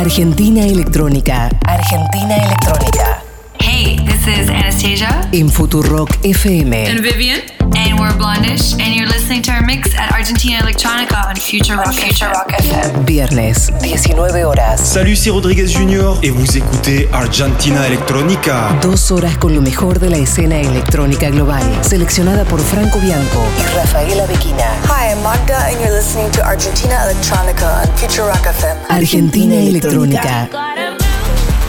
Argentina Electrónica. Argentina Electrónica. Is Anastasia En Futurock FM. and Vivian, and we're Blondish, and you're listening to our mix at Argentina Electronica on Future Rock Future Rock FM. Viernes, 19 horas. Salut, c'est Rodriguez Junior et vous écoutez Argentina Electronica. Dos horas con lo mejor de la escena electrónica global. Seleccionada por Franco Bianco y Rafaela Bequina. Hi, I'm Magda, and you're listening to Argentina Electronica on Future Rock FM. Argentina Electrónica.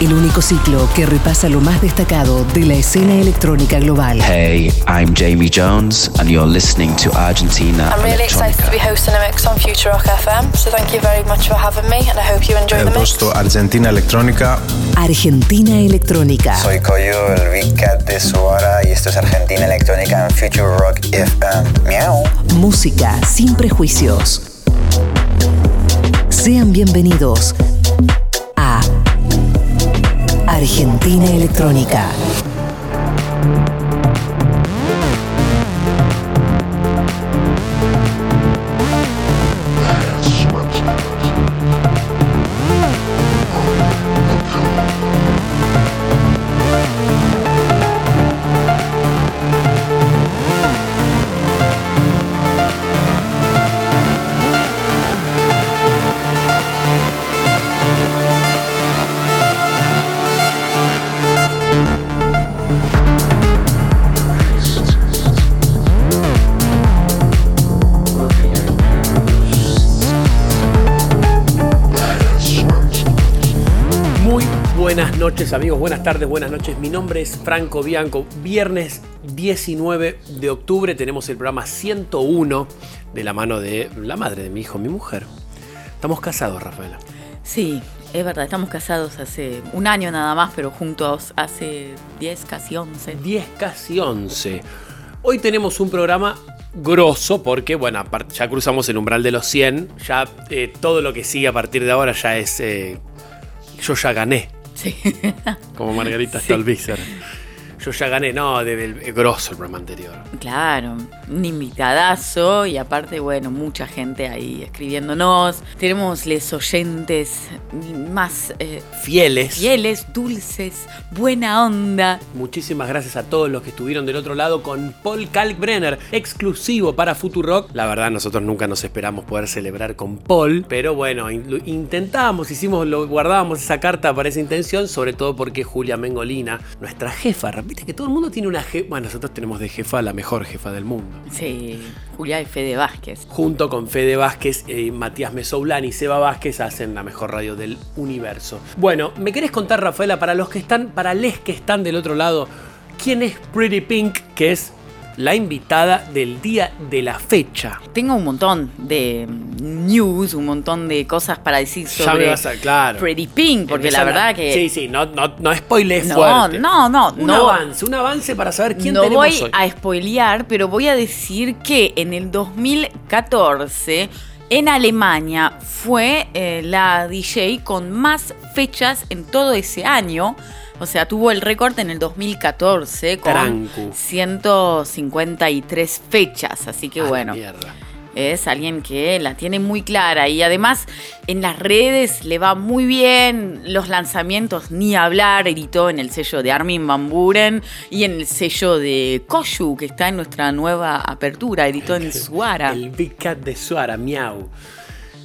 El único ciclo que repasa lo más destacado de la escena electrónica global. Hey, I'm Jamie Jones, and you're listening to Argentina I'm really excited to be hosting a mix on Future Rock FM, so thank you very much for having me, and I hope you enjoy He the mix. Argentina Electrónica. Argentina Electrónica. Soy Koyu, el Big Cat de Suara y esto es Argentina Electrónica en Future Rock FM. Miau. Música sin prejuicios. Sean bienvenidos Argentina Electrónica. Noches amigos, buenas tardes, buenas noches. Mi nombre es Franco Bianco. Viernes 19 de octubre tenemos el programa 101 de la mano de la madre de mi hijo, mi mujer. Estamos casados, Rafaela. Sí, es verdad, estamos casados hace un año nada más, pero juntos hace 10, casi 11. 10, casi 11. Hoy tenemos un programa grosso porque, bueno, ya cruzamos el umbral de los 100. Ya eh, todo lo que sigue a partir de ahora ya es... eh, yo ya gané. Sí. Como Margarita Sí. Stolbizer. Yo ya gané, no, de, del grosso el programa anterior. Claro, un invitadazo y aparte, bueno, mucha gente ahí escribiéndonos. Tenemos les oyentes más eh, Fieles. fieles, dulces, buena onda. Muchísimas gracias a todos los que estuvieron del otro lado con Paul Kalkbrenner, exclusivo para Futurock. La verdad, nosotros nunca nos esperamos poder celebrar con Paul, pero bueno, lo intentamos, hicimos, lo guardábamos esa carta para esa intención, sobre todo porque Julia Mengolina, nuestra jefa, repite que todo el mundo tiene una jefa, bueno, nosotros tenemos de jefa la mejor jefa del mundo. Sí, Julia y Fede Vázquez. Junto con Fede Vázquez, eh, Matías Mesoulán y Seba Vázquez hacen la mejor radio del universo. Bueno, ¿me querés contar, Rafaela, para los que están, para les que están del otro lado, quién es Pretty Pink, que es la invitada del día de la fecha? Tengo un montón de news, un montón de cosas para decir Ya sobre me vas a, claro. Pretty Pink, porque la verdad que Sí, sí, no, no, no spoilees No, fuerte. no, no, Un no. avance, un avance para saber quién no tenemos voy hoy. a spoilear, pero voy a decir que en el 2014 en Alemania fue eh, la DJ con más fechas en todo ese año. O sea, tuvo el récord en el 2014 con Trancu. 153 fechas. Así que bueno, mierda. es alguien que la tiene muy clara y además en las redes le va muy bien, los lanzamientos ni hablar, editó en el sello de Armin Van Buren y en el sello de Koyu que está en nuestra nueva apertura, editó en Suara. El Big Cat de Suara, miau.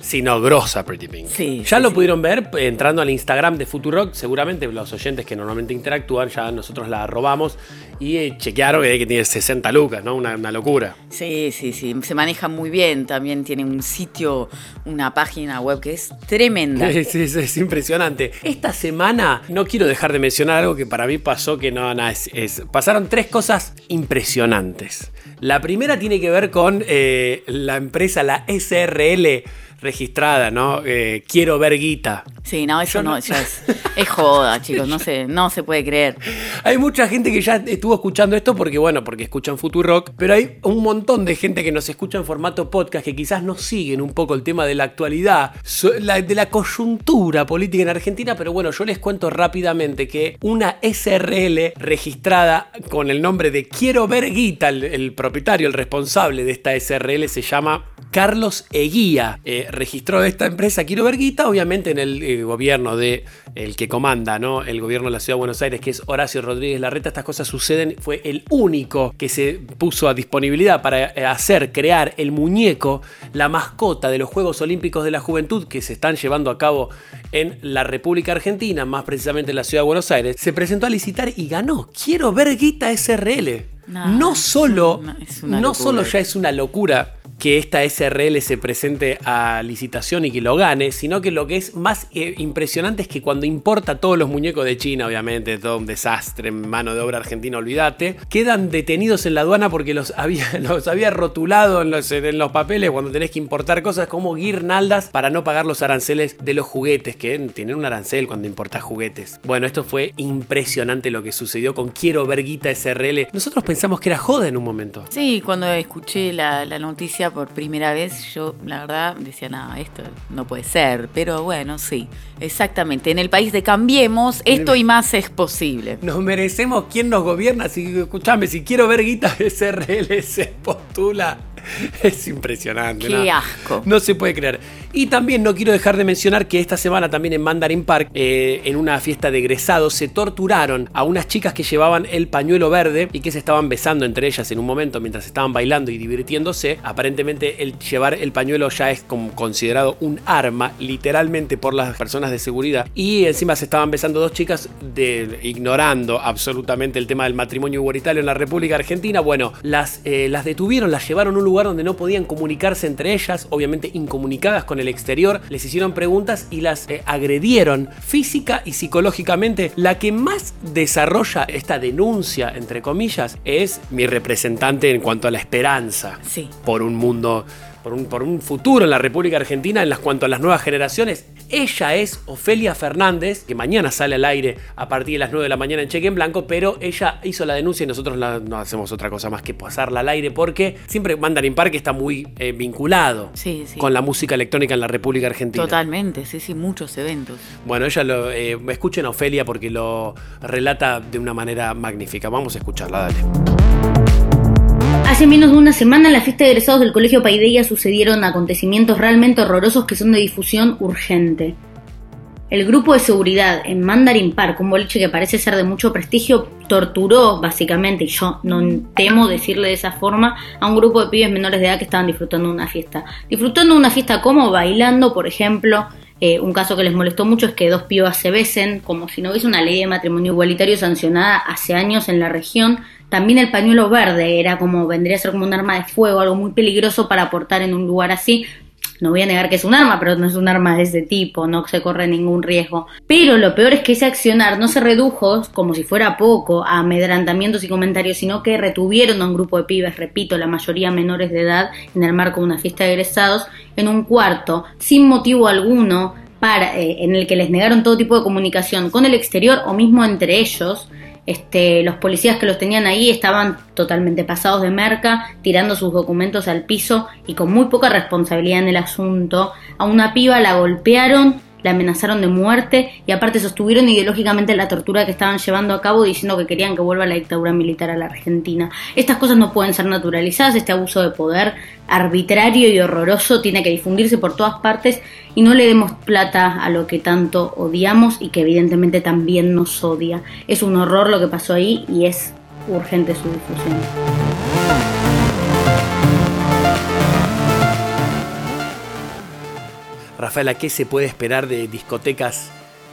Sí, no, grosa Pretty Pink. Sí, ya sí, lo sí. pudieron ver entrando al Instagram de Futurock. Seguramente los oyentes que normalmente interactúan, ya nosotros la robamos y eh, chequearon que, que tiene 60 lucas, ¿no? Una, una locura. Sí, sí, sí, se maneja muy bien, también tiene un sitio, una página web que es tremenda. Es, es- es impresionante. Esta semana no quiero dejar de mencionar algo que para mí pasó que no, nada, es, es- pasaron tres cosas impresionantes. La primera tiene que ver con eh, la empresa, la SRL registrada, ¿no? Eh, quiero ver guita. Sí, no, eso no, no- ya es, es joda, chicos, no se, no se puede creer. Hay mucha gente que ya estuvo escuchando esto porque, bueno, porque escuchan Futurock, pero hay un montón de gente que nos escucha en formato podcast que quizás no siguen un poco el tema de la actualidad, de la coyuntura política en Argentina, pero bueno, yo les cuento rápidamente que una SRL registrada con el nombre de Quiero ver Guita, el, el propietario, el responsable de esta SRL se llama Carlos Eguía eh, registró esta empresa Quiero Verguita, obviamente en el eh, gobierno de el que comanda, ¿no? El gobierno de la Ciudad de Buenos Aires, que es Horacio Rodríguez Larreta, estas cosas suceden, fue el único que se puso a disponibilidad para eh, hacer, crear el muñeco, la mascota de los Juegos Olímpicos de la Juventud que se están llevando a cabo en la República Argentina, más precisamente en la Ciudad de Buenos Aires, se presentó a licitar y ganó. Quiero Verguita SRL. No, No, es solo, una- es una no locura. solo ya es una locura que esta SRL se presente a licitación y que lo gane, sino que lo que es más eh, impresionante es que cuando importa todos los muñecos de China, obviamente, todo un desastre, mano de obra argentina, olvídate, quedan detenidos en la aduana porque los había, los había rotulado en los, en los papeles cuando tenés que importar cosas como guirnaldas para no pagar los aranceles de los juguetes, que tienen un arancel cuando importás juguetes. Bueno, esto fue impresionante lo que sucedió con Quiero Verguita SRL. Nosotros pensamos que era joda en un momento. Sí, cuando escuché la, la noticia por primera vez, yo la verdad decía, no, esto no puede ser. Pero bueno, sí, exactamente. En el país de Cambiemos, esto y más es posible. Nos merecemos quién nos gobierna. Si, escuchame, si quiero ver guita SRL se postula. Es impresionante. Qué ¿no? asco. No se puede creer. Y también no quiero dejar de mencionar que esta semana también en Mandarin Park, eh, en una fiesta de egresados, se torturaron a unas chicas que llevaban el pañuelo verde y que se estaban besando entre ellas en un momento mientras estaban bailando y divirtiéndose. Aparentemente el llevar el pañuelo ya es como considerado un arma, literalmente por las personas de seguridad. Y encima se estaban besando dos chicas ignorando absolutamente el tema del matrimonio igualitario en la República Argentina. Bueno, las, eh, las detuvieron, las llevaron a un lugar donde no podían comunicarse entre ellas, obviamente incomunicadas con el exterior, les hicieron preguntas y las eh, agredieron física y psicológicamente. La que más desarrolla esta denuncia, entre comillas, es mi representante en cuanto a la esperanza Sí. por un mundo, por un, por un futuro en la República Argentina en las cuanto a las nuevas generaciones. Ella es Ofelia Fernández, que mañana sale al aire a partir de las 9 de la mañana en Cheque en Blanco, pero ella hizo la denuncia y nosotros la- no hacemos otra cosa más que pasarla al aire porque siempre Mandarin Park está muy eh, vinculado Sí, sí. con la música electrónica en la República Argentina. Totalmente, sí, sí, muchos eventos. Bueno, ella lo. eh, escuchen a Ofelia porque lo relata de una manera magnífica. Vamos a escucharla, dale. Hace menos de una semana en la fiesta de egresados del Colegio Paideia sucedieron acontecimientos realmente horrorosos que son de difusión urgente. El grupo de seguridad en Mandarin Park, un boliche que parece ser de mucho prestigio, torturó básicamente, y yo no temo decirle de esa forma, a un grupo de pibes menores de edad que estaban disfrutando de una fiesta. Disfrutando de una fiesta como bailando, por ejemplo. Eh, un caso que les molestó mucho es que dos pibas se besen, como si no hubiese una ley de matrimonio igualitario sancionada hace años en la región. También el pañuelo verde era como, vendría a ser como un arma de fuego, algo muy peligroso para aportar en un lugar así. No voy a negar que es un arma, pero no es un arma de ese tipo, no se corre ningún riesgo. Pero lo peor es que ese accionar no se redujo, como si fuera poco, a amedrantamientos y comentarios, sino que retuvieron a un grupo de pibes, repito, la mayoría menores de edad, en el marco de una fiesta de egresados, en un cuarto, sin motivo alguno, para, eh, en el que les negaron todo tipo de comunicación con el exterior o mismo entre ellos. Este, los policías que los tenían ahí estaban totalmente pasados de merca, tirando sus documentos al piso y con muy poca responsabilidad en el asunto. A una piba la golpearon, la amenazaron de muerte y aparte sostuvieron ideológicamente la tortura que estaban llevando a cabo diciendo que querían que vuelva la dictadura militar a la Argentina. Estas cosas no pueden ser naturalizadas, este abuso de poder arbitrario y horroroso tiene que difundirse por todas partes y no le demos plata a lo que tanto odiamos y que evidentemente también nos odia. Es un horror lo que pasó ahí y es urgente su difusión. Rafaela, ¿qué se puede esperar de discotecas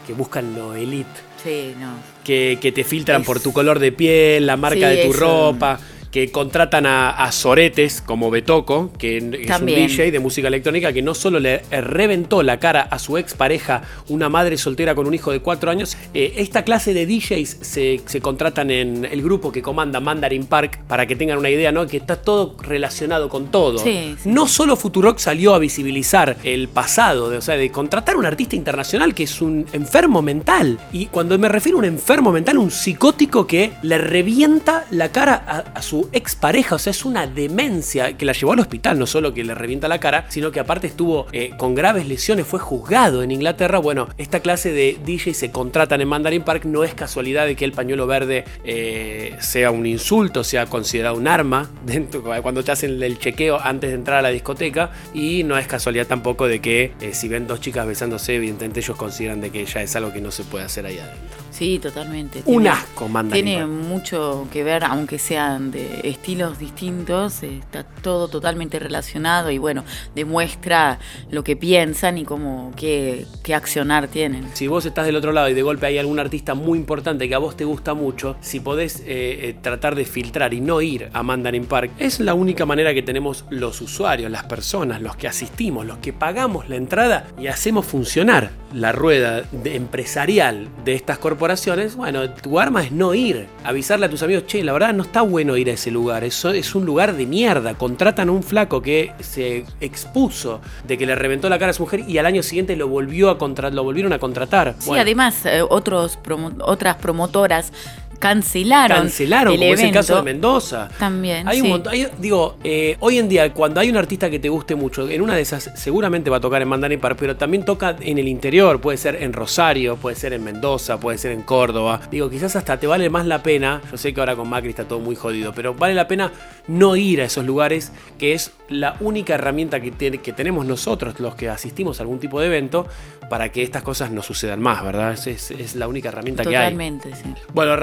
que buscan lo elite? Sí, no. Que, que te filtran Es- por tu color de piel, la marca Sí, de tu eso. ropa, que contratan a, a soretes como Betoco, que es un DJ de música electrónica que no solo le reventó la cara a su expareja, una madre soltera con un hijo de cuatro años, eh, esta clase de DJs se, se contratan en el grupo que comanda Mandarin Park, para que tengan una idea, ¿no? Que está todo relacionado con todo. Sí, sí. No solo Futurock salió a visibilizar el pasado, de, o sea, de contratar a un artista internacional que es un enfermo mental. Y cuando me refiero a un enfermo mental, un psicótico que le revienta la cara a, a su su expareja. O sea, es una demencia que la llevó al hospital. No solo que le revienta la cara, sino que aparte estuvo eh, con graves lesiones. Fue juzgado en Inglaterra. Bueno, esta clase de DJ se contratan en Mandarin Park. No es casualidad de que el pañuelo verde eh, sea un insulto, sea considerado un arma dentro, cuando te hacen el chequeo antes de entrar a la discoteca. Y no es casualidad tampoco de que eh, si ven dos chicas besándose, evidentemente ellos consideran de que ya es algo que no se puede hacer ahí adentro. Sí, totalmente. Un asco, Mandarin Tiene mucho que ver, aunque sean de estilos distintos, eh, está todo totalmente relacionado y bueno, demuestra lo que piensan y cómo, qué, qué accionar tienen. Si vos estás del otro lado y de golpe hay algún artista muy importante que a vos te gusta mucho, si podés eh, eh, tratar de filtrar y no ir a Mandarin Park, es la única manera que tenemos los usuarios, las personas, los que asistimos, los que pagamos la entrada y hacemos funcionar la rueda de- empresarial de estas corporaciones. Bueno, tu arma es no ir, avisarle a tus amigos, che, la verdad no está bueno ir a ese lugar, eso es un lugar de mierda, contratan a un flaco que se expuso de que le reventó la cara a su mujer y al año siguiente lo volvió a contra- lo volvieron a contratar. Sí, Bueno, además, eh, otros promo- otras promotoras cancelaron, cancelaron, el como es el evento. caso de Mendoza. También, Hay un sí. montón, hay- digo, eh, hoy en día, cuando hay un artista que te guste mucho, en una de esas seguramente va a tocar en Mandarin Park, pero también toca en el interior, puede ser en Rosario, puede ser en Mendoza, puede ser en Córdoba. Digo, quizás hasta te vale más la pena, yo sé que ahora con Macri está todo muy jodido, pero vale la pena no ir a esos lugares, que es la única herramienta que, tenemos nosotros, los que asistimos a algún tipo de evento, para que estas cosas no sucedan más, ¿verdad? Es, es- es la única herramienta que hay. Totalmente, sí. Bueno,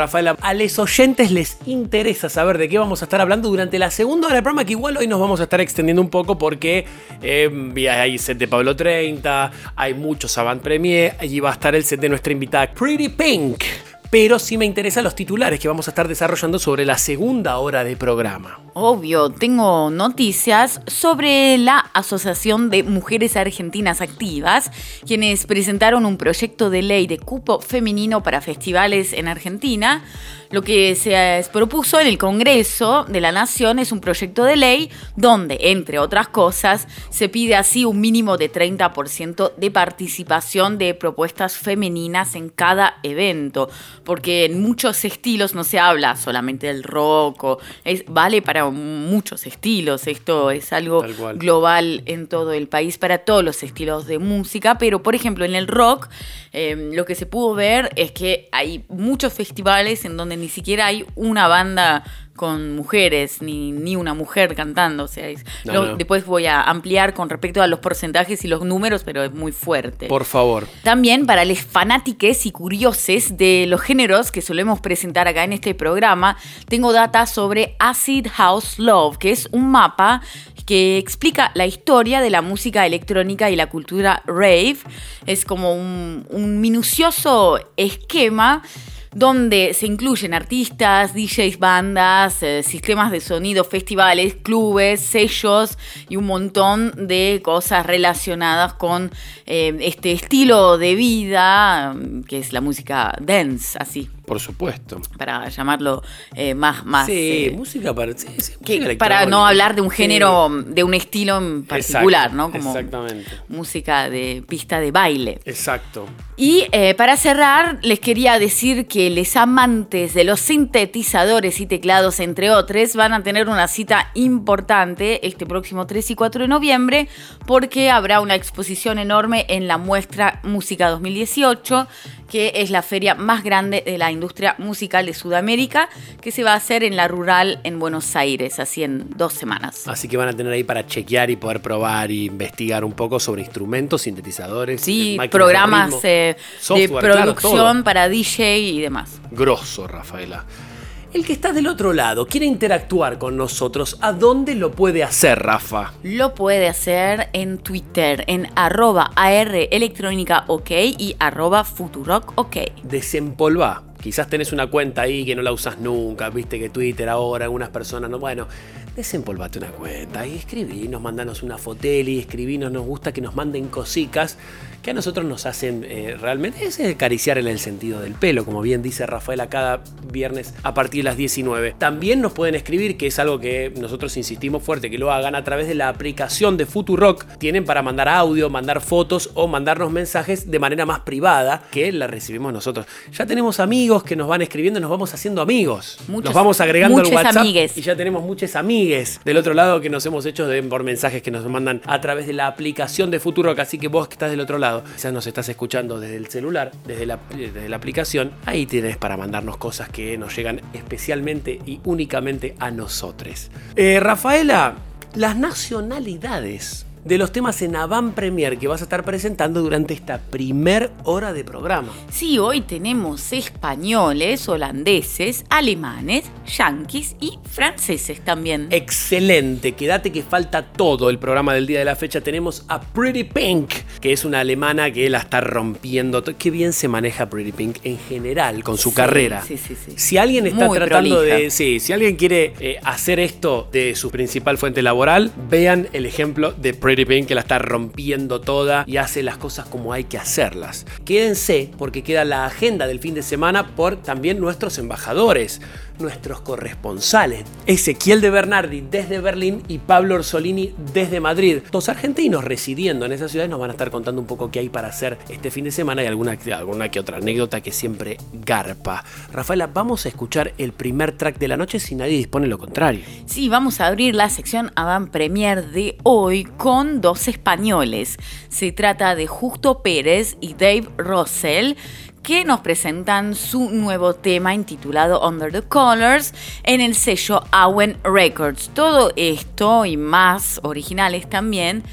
A los oyentes les interesa saber de qué vamos a estar hablando durante la segunda hora del programa, que igual hoy nos vamos a estar extendiendo un poco porque eh, hay set de Pablo 30, hay muchos avant premier, allí va a estar el set de nuestra invitada Pretty Pink. Pero sí me interesan los titulares que vamos a estar desarrollando sobre la segunda hora de programa. Obvio, tengo noticias sobre la Asociación de Mujeres Argentinas Activas, quienes presentaron un proyecto de ley de cupo femenino para festivales en Argentina. Lo que se propuso en el Congreso de la Nación es un proyecto de ley donde, entre otras cosas, se pide así un mínimo de 30% de participación de propuestas femeninas en cada evento, porque en muchos estilos no se habla solamente del rock, o es, vale para muchos estilos, esto es algo global en todo el país para todos los estilos de música, pero por ejemplo en el rock eh, lo que se pudo ver es que hay muchos festivales en donde ni siquiera hay una banda con mujeres, ni, ni una mujer cantando. O sea, es- No, lo- no. después voy a ampliar con respecto a los porcentajes y los números, pero es muy fuerte. Por favor. También para los fanáticos y curiosos de los géneros que solemos presentar acá en este programa, tengo data sobre Acid House Love, que es un mapa que explica la historia de la música electrónica y la cultura rave. Es como un, un minucioso esquema donde se incluyen artistas, DJs, bandas, eh, sistemas de sonido, festivales, clubes, sellos y un montón de cosas relacionadas con eh, este estilo de vida mm, que es la música dance, así, Por supuesto. para llamarlo eh, más, más sí, eh, música para. sí, sí, que- música para no hablar de un Sí. género, de un estilo en particular, Exacto, ¿no? Como Exactamente. música de pista de baile. Exacto. Y eh, para cerrar, les quería decir que los amantes de los sintetizadores y teclados, entre otros, van a tener una cita importante este próximo 3 y 4 de noviembre, porque habrá una exposición enorme en la muestra Música 2018, que es la feria más grande de la industria musical de Sudamérica, que se va a hacer en la rural en Buenos Aires, así en dos semanas. Así que van a tener ahí para chequear y poder probar y investigar un poco sobre instrumentos, sintetizadores, Sí, de programas ritmo, eh, de software, producción para DJ y demás. Grosso, Rafaela. El que está del otro lado quiere interactuar con nosotros. ¿A dónde lo puede hacer, Rafa? Lo puede hacer en Twitter, en arroba AR electrónica ok y arroba futurock ok. Desempolvá. Quizás tenés una cuenta ahí que no la usas nunca, viste que Twitter ahora, algunas personas no. Bueno, desempolvate una cuenta y escribinos, mandanos una foteli, escribinos, nos gusta que nos manden cositas que a nosotros nos hacen eh, realmente es acariciar en el sentido del pelo, como bien dice Rafaela cada viernes a partir de las 19. También nos pueden escribir, que es algo que nosotros insistimos fuerte que lo hagan a través de la aplicación de Futurock. Tienen para mandar audio, mandar fotos o mandarnos mensajes de manera más privada que la recibimos nosotros. Ya tenemos amigos que nos van escribiendo, nos vamos haciendo amigos. nos vamos agregando al WhatsApp y ya tenemos muchos del otro lado que nos hemos hecho de, por mensajes que nos mandan a través de la aplicación de Futurock. Así que vos que estás del otro lado quizás nos estás escuchando desde el celular, desde la, desde la aplicación, ahí tienes para mandarnos cosas que nos llegan especialmente y únicamente a nosotros. Eh, Rafaela, las nacionalidades de los temas en Avant Premier que vas a estar presentando durante esta primer hora de programa. Sí, hoy tenemos españoles, holandeses, alemanes, yanquis y franceses también. Excelente, quédate que falta todo el programa del día de la fecha. Tenemos a Pretty Pink, que es una alemana que la está rompiendo. Qué bien se maneja Pretty Pink en general con su carrera. Sí, sí, sí. Si alguien está tratando de... Sí, si alguien quiere eh, hacer esto de su principal fuente laboral, vean el ejemplo de Pretty Pretty Pink que la está rompiendo toda y hace las cosas como hay que hacerlas. Quédense porque queda la agenda del fin de semana por también nuestros embajadores nuestros corresponsales, Ezequiel de Bernardi desde Berlín y Pablo Orsolini desde Madrid. Dos argentinos residiendo en esa ciudad nos van a estar contando un poco qué hay para hacer este fin de semana y alguna, alguna que otra anécdota que siempre garpa. Rafaela, vamos a escuchar el primer track de la noche si nadie dispone lo contrario. Sí, vamos a abrir la sección Avant Premier de hoy con dos españoles. Se trata de Justo Pérez y Dave Russell que nos presentan su nuevo tema intitulado Under the Colors en el sello Awen Records. Todo esto y más originales también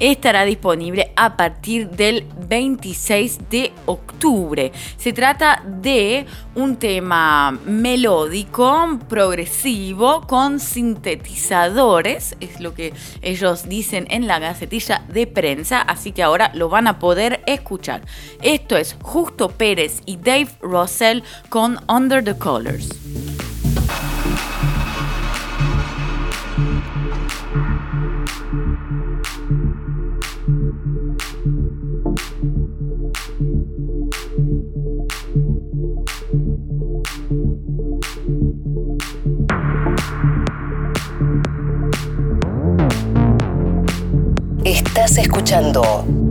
estará disponible a partir del 26 de octubre. Se trata de un tema melódico, progresivo, con sintetizadores, es lo que ellos dicen en la gacetilla de prensa, así que ahora lo van a poder escuchar. Esto es Justo Pérez y Dave Russell con Under the Colors. Estás escuchando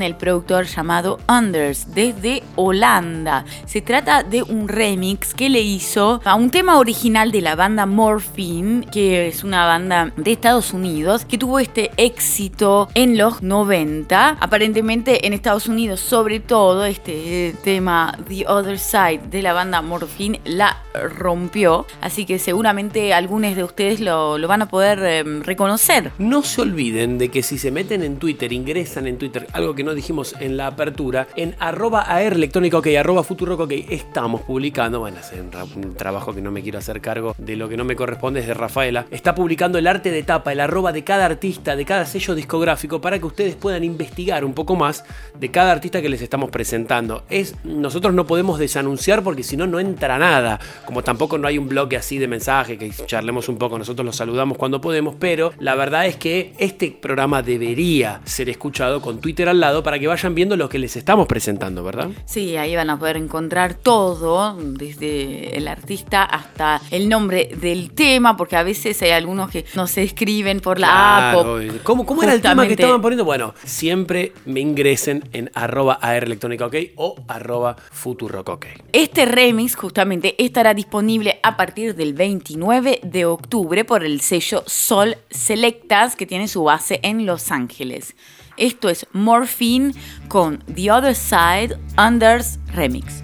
el productor llamado Anders desde Holanda. Se trata de un remix que le hizo a un tema original de la banda Morphine, que es una banda de Estados Unidos, que tuvo este éxito en los 90. Aparentemente en Estados Unidos, sobre todo, este tema The Other Side de la banda Morphine la rompió. Así que seguramente algunos de ustedes lo, van a poder eh, reconocer. No se olviden de que si se meten en Twitter, ingresan en Twitter, algo que no dijimos en la apertura, en arroba AR electrónica ok, arroba ok, estamos publicando, bueno, es un trabajo que no me quiero hacer cargo de lo que no me corresponde, es de Rafaela, está publicando el arte de tapa, el arroba de cada artista, de cada sello discográfico, para que ustedes puedan investigar un poco más de cada artista que les estamos presentando. Es, nosotros no podemos desanunciar porque si no, no entra nada, como tampoco no hay un bloque así de mensaje que charlemos un poco, nosotros los saludamos cuando podemos, pero la verdad es que este programa debería ser escuchado con Twitter al lado para que vayan viendo lo que les estamos presentando, ¿verdad? Sí, ahí van a poder encontrar todo, desde el artista hasta el nombre del tema, porque a veces hay algunos que no se escriben por la app. ¿Cómo, ¿Cómo, era el tema que estaban poniendo? Bueno, siempre me ingresen en arroba AR Electrónica OK o arroba Futurock OK. Este remix justamente estará disponible a partir del 29 de octubre por el sello Sol Selectas, que tiene su base en Los Ángeles. Esto es Morphine con The Other Side Unders Remix.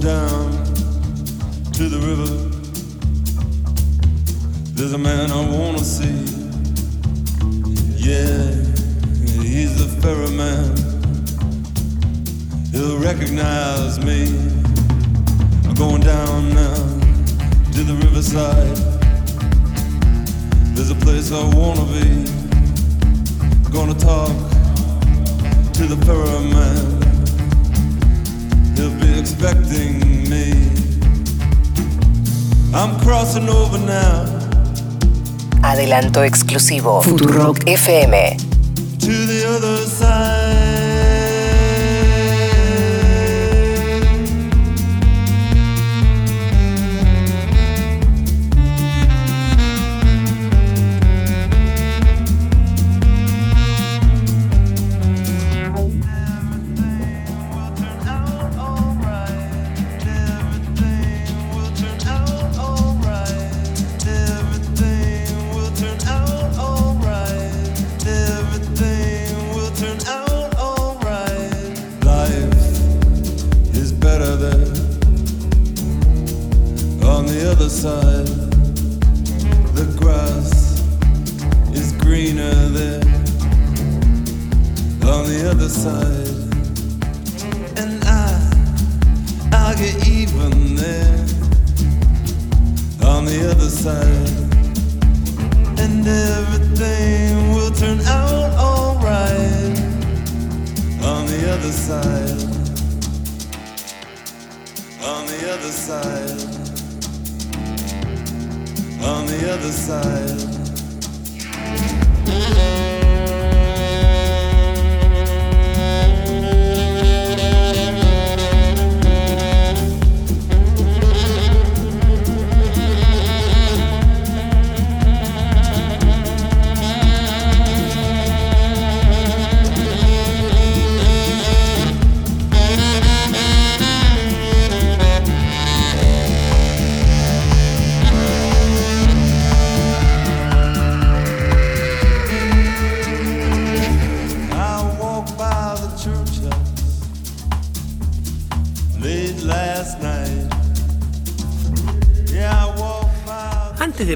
Down to the river. There's a man I wanna see. Yeah, he's the ferryman. He'll recognize me. I'm going down now to the riverside. There's a place I wanna be. I'm gonna talk to the ferryman. He'll be expecting me. I'm crossing over now. Adelanto exclusivo. Futurock FM. To the other side. side. The grass is greener there on the other side. And I, I'll get even there on the other side. And everything will turn out alright on the other side. On the other side on the other side.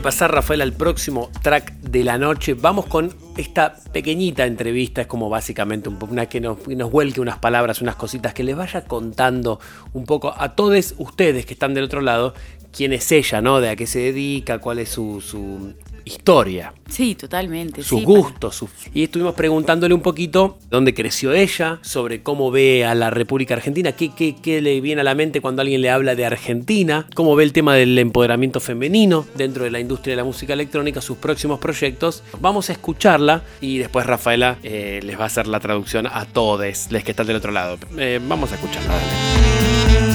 Pasar, Rafael, al próximo track de la noche, vamos con esta pequeñita entrevista. Es como básicamente una que nos, nos vuelque unas palabras, unas cositas, que les vaya contando un poco a todos ustedes que están del otro lado quién es ella, ¿no? De a qué se dedica, cuál es su, historia. Sí, totalmente. sus sí, gustos. sus- Y estuvimos preguntándole un poquito dónde creció ella, sobre cómo ve a la República Argentina, qué, qué- qué le viene a la mente cuando alguien le habla de Argentina, cómo ve el tema del empoderamiento femenino dentro de la industria de la música electrónica, sus próximos proyectos. Vamos a escucharla y después Rafaela eh, les va a hacer la traducción a todos los que están del otro lado. Eh, vamos a escucharla. dale.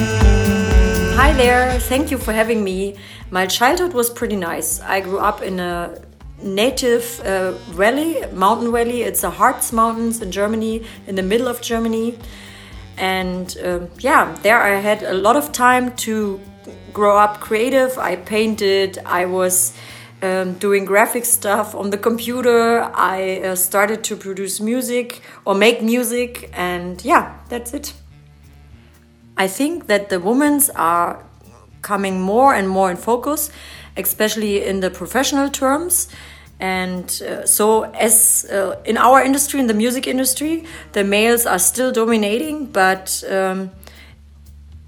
Hi there, thank you for having me. My childhood was pretty nice. I grew up in a native uh, valley, mountain valley. It's the Harz Mountains in Germany, in the middle of Germany. And um, yeah, there I had a lot of time to grow up creative. I painted, I was um, doing graphic stuff on the computer. I uh, started to produce music or make music, and yeah, that's it. I think that the women's are coming more and more in focus, especially in the professional terms. And uh, so, as uh, in our industry, in the music industry, the males are still dominating, but um,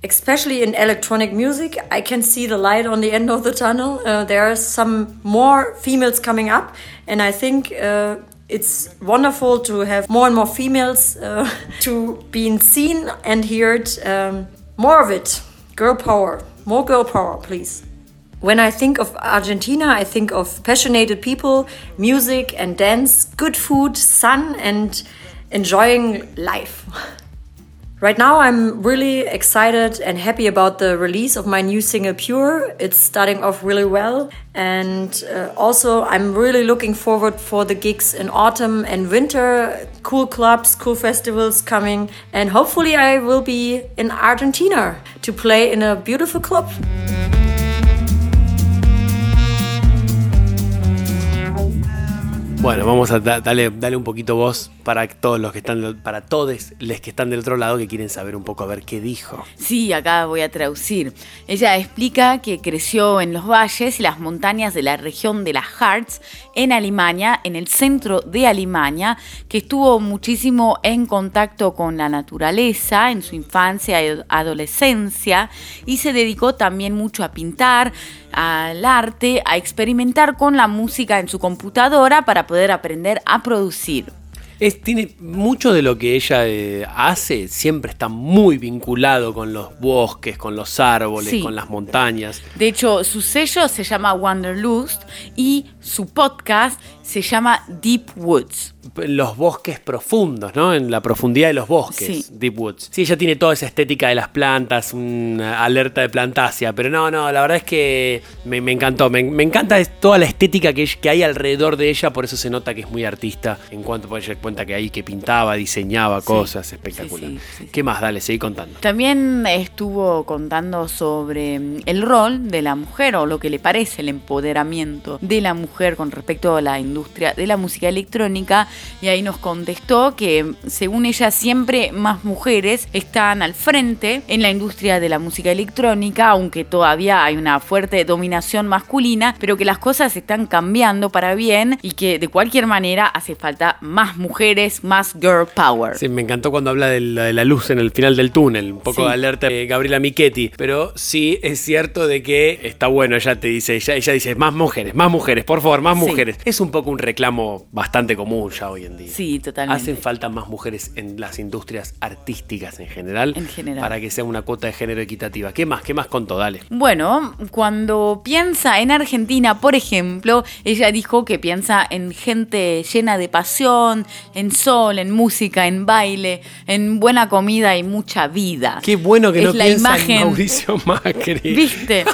especially in electronic music, I can see the light on the end of the tunnel. Uh, there are some more females coming up, and I think uh, it's wonderful to have more and more females uh, to being seen and heard. Um, more of it, girl power, more girl power, please. When I think of Argentina, I think of passionate people, music and dance, good food, sun, and enjoying life. Right now, I'm really excited and happy about the release of my new single Pure. It's starting off really well. And uh, also, I'm really looking forward for the gigs in autumn and winter, cool clubs, cool festivals coming. And hopefully, I will be in Argentina to play in a beautiful club. Bueno, vamos a da- darle, darle un poquito voz para todos los que están, para todos los que están del otro lado que quieren saber un poco a ver qué dijo. Sí, acá voy a traducir. Ella explica que creció en los valles y las montañas de la región de las Harz en Alemania, en el centro de Alemania, que estuvo muchísimo en contacto con la naturaleza en su infancia y adolescencia y se dedicó también mucho a pintar, al arte, a experimentar con la música en su computadora para poder aprender a producir. Es, tiene mucho de lo que ella eh, hace, siempre está muy vinculado con los bosques, con los árboles, Sí. con las montañas. De hecho, su sello se llama Wanderlust y su podcast se llama Deep Woods. Los bosques profundos, ¿no? En la profundidad de los bosques, Sí. Deep Woods. Sí, ella tiene toda esa estética de las plantas, una alerta de plantasia, pero no, no, la verdad es que me, me encantó. Me, me encanta toda la estética que, que hay alrededor de ella, por eso se nota que es muy artista en cuanto puede dar cuenta que ahí que pintaba, diseñaba cosas, espectacular. ¿Qué más? Dale, seguí contando. También estuvo contando sobre mm, el rol de la mujer o lo que le parece el empoderamiento de la mujer con respecto a la industria de la música electrónica y ahí nos contestó que según ella siempre más mujeres están al frente en la industria de la música electrónica, aunque todavía hay una fuerte dominación masculina, pero que las cosas están cambiando para bien y que de cualquier manera hace falta más mujeres, más girl power. Sí, me encantó cuando habla de la, de la luz en el final del túnel, un poco Sí. de alerta de Gabriela Michetti, pero sí es cierto de que está bueno, ella te dice, ella, ella dice, más mujeres, más mujeres, por favor, más Sí. mujeres. Es un poco un reclamo bastante común ya hoy en día. Sí, totalmente. Hacen falta más mujeres en las industrias artísticas en general, En general. para que sea una cuota de género equitativa. ¿Qué más? ¿Qué más contó? Dale. Bueno, cuando piensa en Argentina, por ejemplo, ella dijo que piensa en gente llena de pasión, en sol, en música, en baile, en buena comida y mucha vida. Qué bueno que Es no la piensa imagen- en Mauricio Macri. ¿Viste?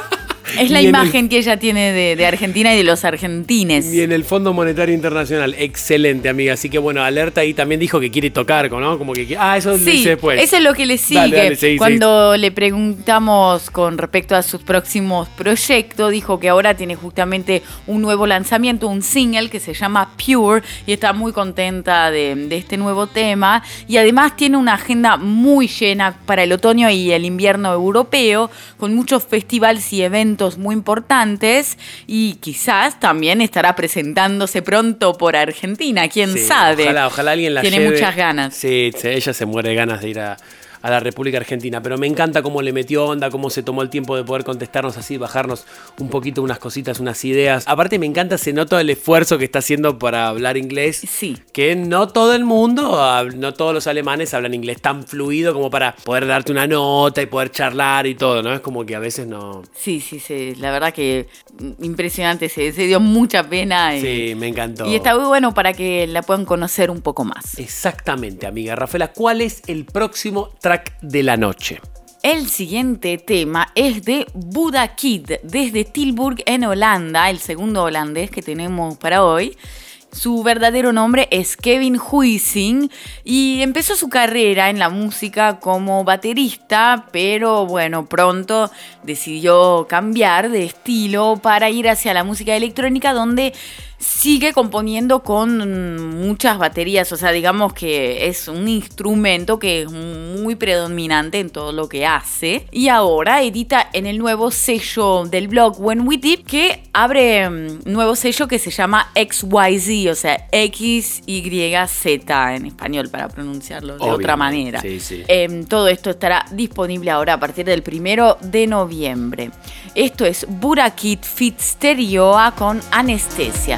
Es la el- imagen que ella tiene de, de Argentina y de los argentines. Y en el Fondo Monetario Internacional, excelente amiga. Así que bueno, alerta ahí también dijo que quiere tocar, ¿no? Como que, ah, eso lo Sí, dice después. eso es lo que le sigue. Dale, dale, seguí, Cuando le preguntamos con respecto a sus próximos proyectos, dijo que ahora tiene justamente un nuevo lanzamiento, un single que se llama Pure, y está muy contenta de, de este nuevo tema. Y además tiene una agenda muy llena para el otoño y el invierno europeo, con muchos festivales y eventos muy importantes, y quizás también estará presentándose pronto por Argentina, quién Sí, sabe. Ojalá, ojalá alguien la Tiene lleve. muchas ganas. Sí, ella se muere de ganas de ir a, a la República Argentina. Pero me encanta cómo le metió onda, cómo se tomó el tiempo de poder contestarnos así, bajarnos un poquito unas cositas, unas ideas. Aparte me encanta, se nota el esfuerzo que está haciendo para hablar inglés. Sí. Que no todo el mundo, no todos los alemanes hablan inglés tan fluido como para poder darte una nota y poder charlar y todo, ¿no? Es como que a veces no... Sí, sí, sí. La verdad que impresionante. Se, se dio mucha pena. y- Sí, me encantó. Y está muy bueno para que la puedan conocer un poco más. Exactamente, amiga Rafaela. ¿Cuál es el próximo track de la noche? El siguiente tema es de Buda Kid, desde Tilburg en Holanda, el segundo holandés que tenemos para hoy. Su verdadero nombre es Kevin Huizing y empezó su carrera en la música como baterista, pero bueno, pronto decidió cambiar de estilo para ir hacia la música electrónica donde sigue componiendo con muchas baterías, o sea, digamos que es un instrumento que es muy predominante en todo lo que hace. Y ahora edita en el nuevo sello del blog When We Dip, que abre un nuevo sello que se llama XYZ, o sea, XYZ en español para pronunciarlo de otra manera. sí, sí. Em, todo esto estará disponible ahora a partir del primero de noviembre. Esto es Burakit Fit Stereoa con anestesia.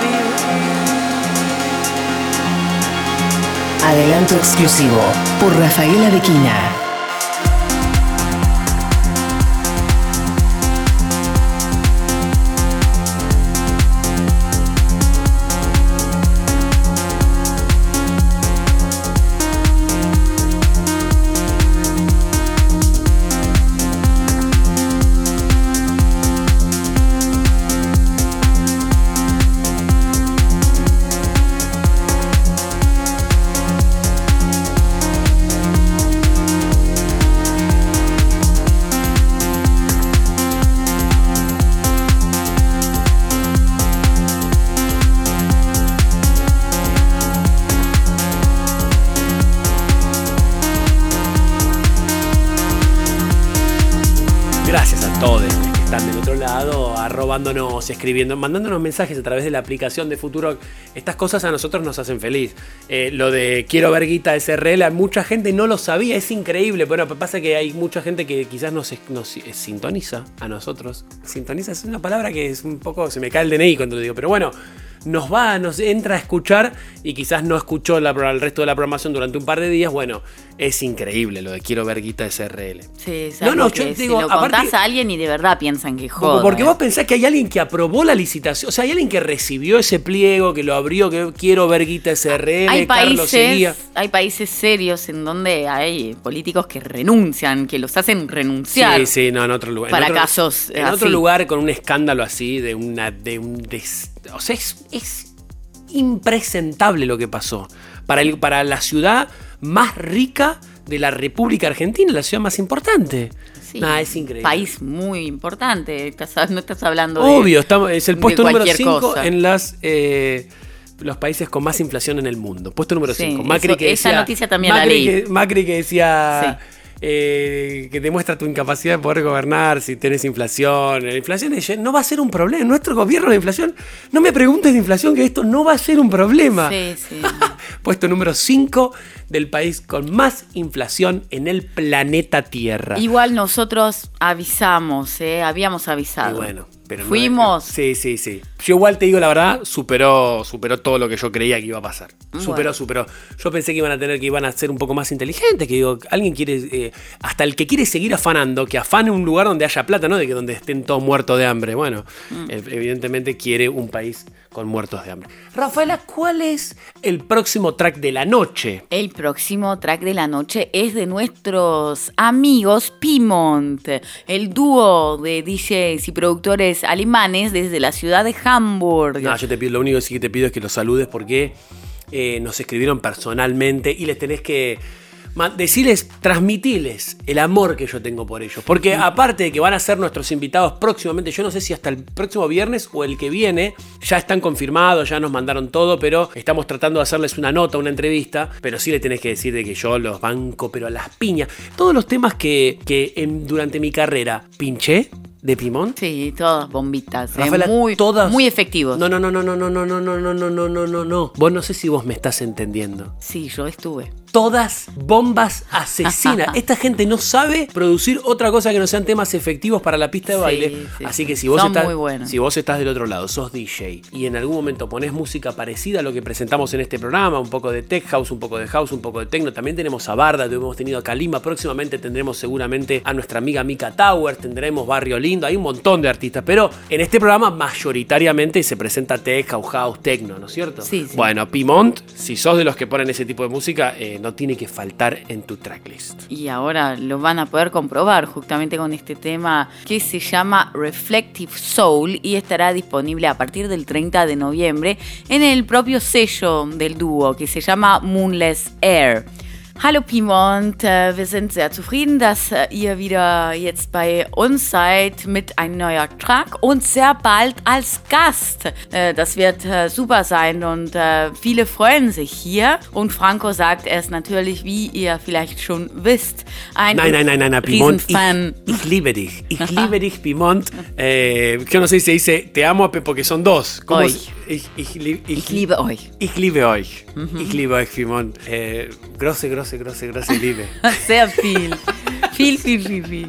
be real. Adelanto exclusivo por Rafaela Bequina. Todos los que están del otro lado, arrobándonos, escribiendo, mandándonos mensajes a través de la aplicación de Futuro. Estas cosas a nosotros nos hacen feliz. Eh, lo de quiero ver guita SRL, mucha gente no lo sabía, es increíble. Bueno, pasa que hay mucha gente que quizás nos, nos eh, sintoniza a nosotros. Sintoniza es una palabra que es un poco, se me cae el DNI cuando lo digo, pero bueno. Nos va, nos entra a escuchar y quizás no escuchó la- el resto de la programación durante un par de días. Bueno, es increíble lo de quiero ver guita SRL. Sí, No, no, yo si digo, lo aparte- contás a alguien y de verdad piensan que joda. porque vos pensás que hay alguien que aprobó la licitación, o sea, hay alguien que recibió ese pliego, que lo abrió, que quiero ver guita SRL, hay Carlos países, hay países serios en donde hay políticos que renuncian, que los hacen renunciar. Sí, sí, no, en otro lugar. Para en otro, casos En así. otro lugar con un escándalo así, de una. de un. des- o sea, es, es impresentable lo que pasó. Para, el, para la ciudad más rica de la República Argentina, la ciudad más importante. Sí, Nah, es increíble. País muy importante. Estás- no estás hablando de. Obvio, estamos, es el puesto número cualquier 5 cosa. en las eh, los países con más inflación en el mundo. Puesto número Sí, 5. Macri eso- que esa decía, noticia también la leí. Que, Macri que decía eh, que demuestra tu incapacidad de poder gobernar si tienes inflación. La inflación no va a ser un problema. Nuestro gobierno de inflación, no me preguntes de inflación que esto no va a ser un problema. Sí, sí. Puesto número 5 del país con más inflación en el planeta Tierra. Igual nosotros avisamos, ¿eh? habíamos avisado. Y bueno, pero no- Fuimos. sí, sí, sí. Yo igual te digo la verdad, superó, superó todo lo que yo creía que iba a pasar. Superó, Bueno. superó. Yo pensé que iban a tener que iban a ser un poco más inteligentes, que digo, alguien quiere, eh, hasta el que quiere seguir afanando, que afane un lugar donde haya plata, no de que donde estén todos muertos de hambre. Bueno, Mm. evidentemente quiere un país con muertos de hambre. Rafaela, ¿cuál es el próximo track de la noche? El próximo track de la noche es de nuestros amigos Pimont, el dúo de DJs y productores alemanes desde la ciudad de Hamburg. No, yo te pido, lo único que sí que te pido es que los saludes porque eh, nos escribieron personalmente y les tenés que decirles, transmitirles el amor que yo tengo por ellos. Porque aparte de que van a ser nuestros invitados próximamente, yo no sé si hasta el próximo viernes o el que viene, ya están confirmados, ya nos mandaron todo, pero estamos tratando de hacerles una nota, una entrevista, pero sí le tenés que decir de que yo los banco, pero a las piñas. Todos los temas que, que en- durante mi carrera pinché de Pimón. Sí, todas bombitas, eh, Rafaela, muy, todas- muy efectivos. No, no, no, no, no, no, no, no, no, no, no, no, no, no, no. Vos no sé si vos me estás entendiendo. Sí, yo estuve. Todas bombas asesinas. Esta gente no sabe producir otra cosa que no sean temas efectivos para la pista de Sí, baile. sí, Así sí. que si vos estás, si vos estás del otro lado, sos DJ y en algún momento pones música parecida a lo que presentamos en este programa, un poco de tech house, un poco de house, un poco de techno. También tenemos a Barda, hemos tenido a Kalima. Próximamente tendremos seguramente a nuestra amiga Mika Tower, tendremos Barrio Lindo. Hay un montón de artistas, pero en este programa mayoritariamente se presenta tech house, house, techno, ¿no es cierto? Sí, sí. Bueno, Pimont, si sos de los que ponen ese tipo de música, eh, no tiene que faltar en tu tracklist. Y ahora lo van a poder comprobar justamente con este tema que se llama Reflective Soul y estará disponible a partir del 30 de noviembre en el propio sello del dúo que se llama Moonless Air. Hallo Piemont, äh, wir sind sehr zufrieden, dass äh, ihr wieder jetzt bei uns seid mit einem neuen Track und sehr bald als Gast. Äh, Das wird super sein und viele freuen sich hier. Und Franco sagt, er ist natürlich, wie ihr vielleicht schon wisst, ein Nein, nein, nein, nein, nein, Pimont. Ich, ich liebe dich. Ich liebe dich, Pimont. Eh, yo no sé si se dice te amo porque son dos. ¿Cómo Euch. es? Ich, ich, lieb- ich, Ich liebe euch. Ich liebe euch. Ich liebe euch, Pimont. Eh, grosse, grosse, grosse, grosse Liebe. Sehr viel. viel, viel, viel, viel.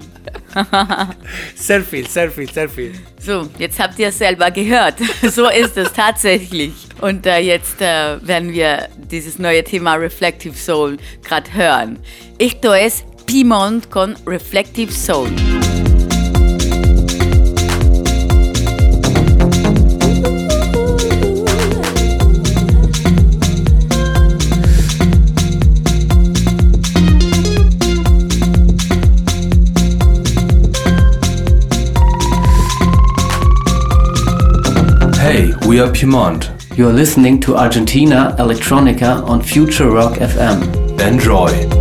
Sehr viel, sehr viel, sehr viel. So, jetzt habt ihr es selber gehört. So ist es tatsächlich. Und äh, jetzt äh, werden wir dieses neue Thema Reflective Soul gerade hören. Esto es Piemont con Reflective Soul. We are Piemont. You're listening to Argentina Electronica on Future Rock FM. Enjoy.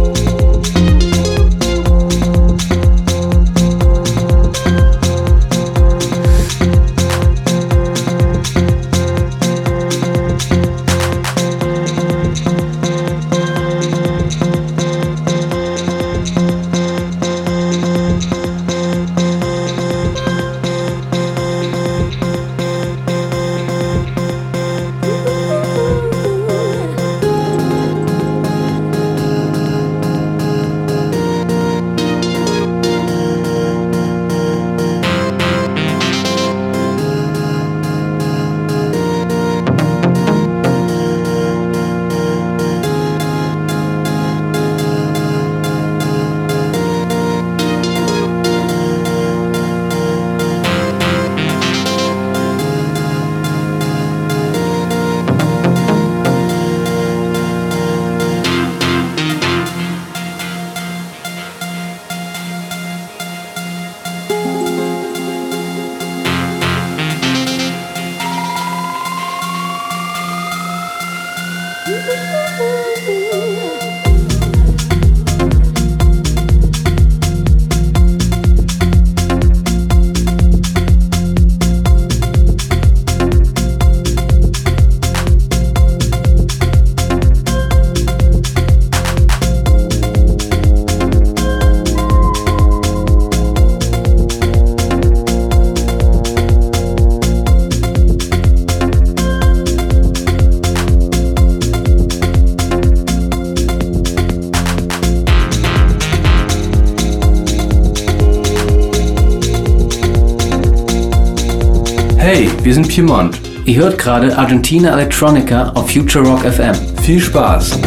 Hört gerade Argentina Electronica auf Future Rock FM. Viel Spaß!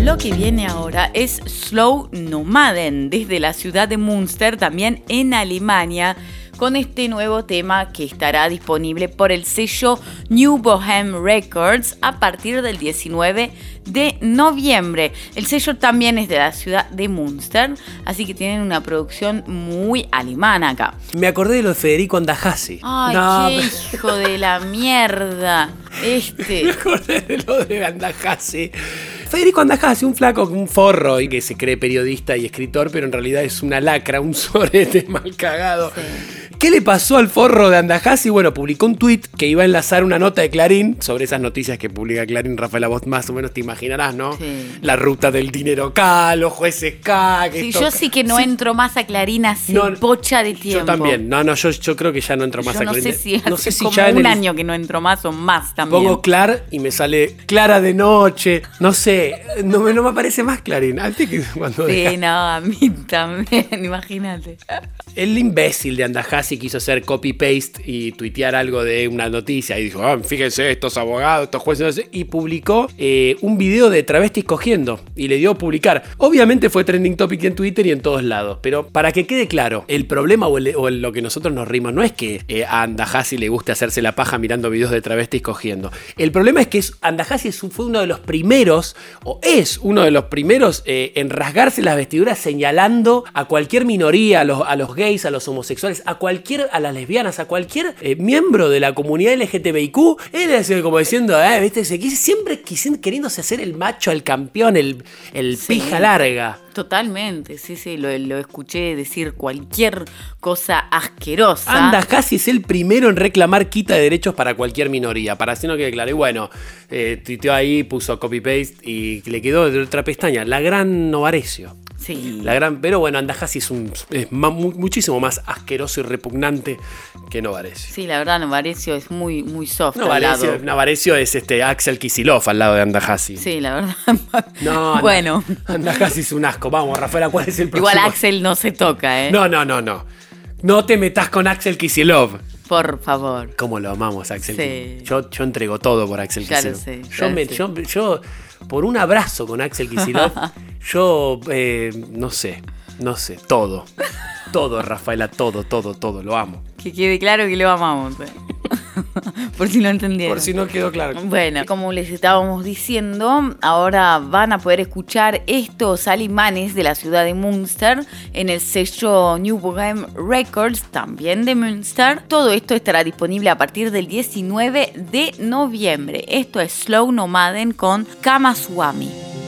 Lo que viene ahora es Slow Nomaden desde la ciudad de Münster, también en Alemania, con este nuevo tema que estará disponible por el sello New Bohem Records a partir del 19 de noviembre. El sello también es de la ciudad de Münster, así que tienen una producción muy alemana acá. Me acordé de lo de Federico Andajasi. Ay, No, qué pero- hijo de la mierda. Me Este. acordé de lo de Andajasi. Federico Andajasi, un flaco, un forro y que se cree periodista y escritor, pero en realidad es una lacra, un sorete mal cagado. ¿Qué le pasó al forro de Andajasi? Bueno, publicó un tweet que iba a enlazar una nota de Clarín sobre esas noticias que publica Clarín, Rafaela, vos más o menos te imaginarás, ¿no? Sí. La ruta del dinero K, los jueces K. que Sí, yo sí que no entro más a Clarín hace No, bocha de tiempo. Yo también. No, no, yo, yo creo que ya no entro más Yo a no Clarín. sé si no sé si como ya en un el- año que no entro más o más también. Pongo Clar y me sale Clara de noche. No sé, no me, no me aparece más Clarín. Antes que cuando Sí, deja- no, a mí también, imagínate. El imbécil de Andajasi quiso hacer copy-paste y tuitear algo de una noticia y dijo, "Ah, fíjense, estos abogados, estos jueces, no sé", y publicó eh, un video de travestis cogiendo y le dio publicar. Obviamente fue trending topic en Twitter y en todos lados, pero para que quede claro, el problema o, lo que nosotros nos rimos no es que eh, a Andajasi le guste hacerse la paja mirando videos de travestis cogiendo. El problema es que un- fue uno de los primeros, o es uno de los primeros eh, en rasgarse las vestiduras señalando a cualquier minoría, a los, a los gays, a los homosexuales, a cualquier, a las lesbianas, a cualquier eh, miembro de la comunidad LGTBIQ. Él es como diciendo, eh, viste, siempre queriéndose hacer el macho, el campeón, el, el Sí. pija larga. Totalmente, sí, sí, lo, lo escuché decir cualquier cosa asquerosa. Anda, casi es el primero en reclamar quita de derechos para cualquier minoría, para así no quede claro. Y bueno, eh, tuiteó ahí, puso copy-paste y le quedó de otra pestaña. La gran Novarecio. Sí. La gran, pero bueno, Andajasi es, un, es muchísimo más asqueroso y repugnante que Novarecio. Sí, la verdad, Novarecio es muy, muy soft. Novarecio es este Axel Kisilov al lado de Andajasi. Sí, la verdad. No, bueno. Andajasi es un asco. Vamos, Rafaela, ¿cuál es el próximo? Igual Axel no se toca, ¿eh? No, no, no, no. No te metas con Axel Kisilov. Por favor. ¿Cómo lo amamos, Axel? Sí. Yo, yo entrego todo por Axel Ya lo Kicillof. sé, yo, me- por un abrazo con Axel Kicillof, yo, eh, no sé, no sé, todo. Todo, Rafaela, todo, todo, todo, lo amo. Que quede claro que lo amamos. ¿eh? Por si no entendieron. Por si no quedó claro. Bueno, como les estábamos diciendo, ahora van a poder escuchar estos alemanes de la ciudad de Münster en el sello New Bohem Records, también de Münster. Todo esto estará disponible a partir del 19 de noviembre. Esto es Slow Nomaden con Kamaswami.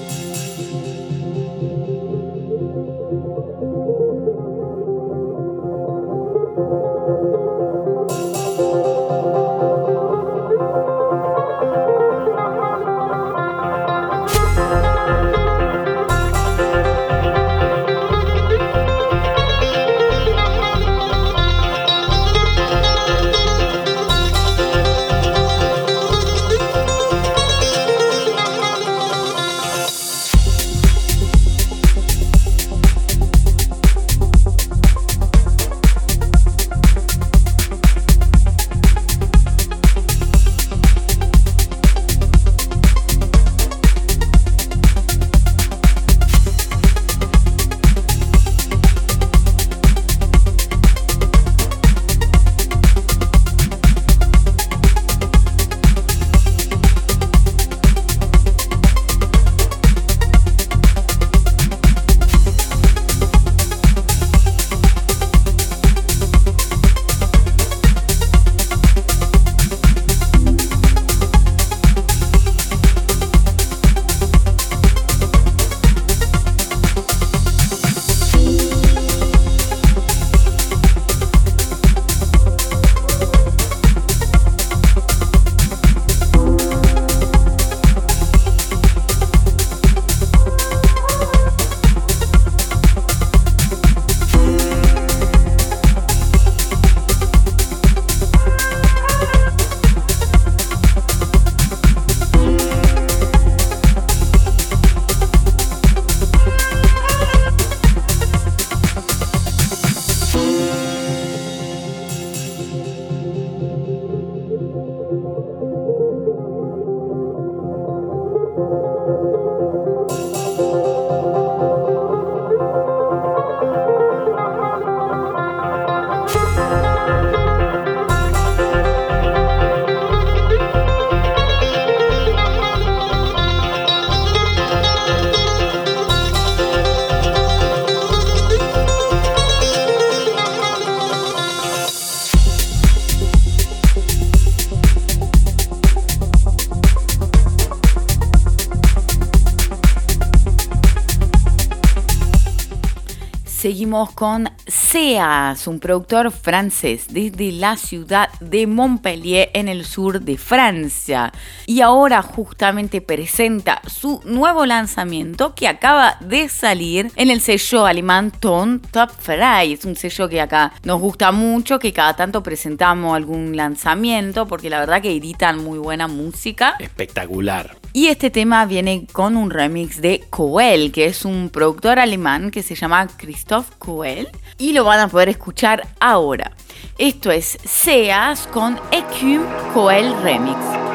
Con Seas, un productor francés desde la ciudad de Montpellier en el sur de Francia. Y ahora justamente presenta su nuevo lanzamiento que acaba de salir en el sello alemán Ton Top Fry. Es un sello que acá nos gusta mucho, que cada tanto presentamos algún lanzamiento porque la verdad que editan muy buena música. Espectacular. Y este tema viene con un remix de Coel, que es un productor alemán que se llama Christoph Coel. Y lo van a poder escuchar ahora. Esto es Seas con Ecume Coel Remix.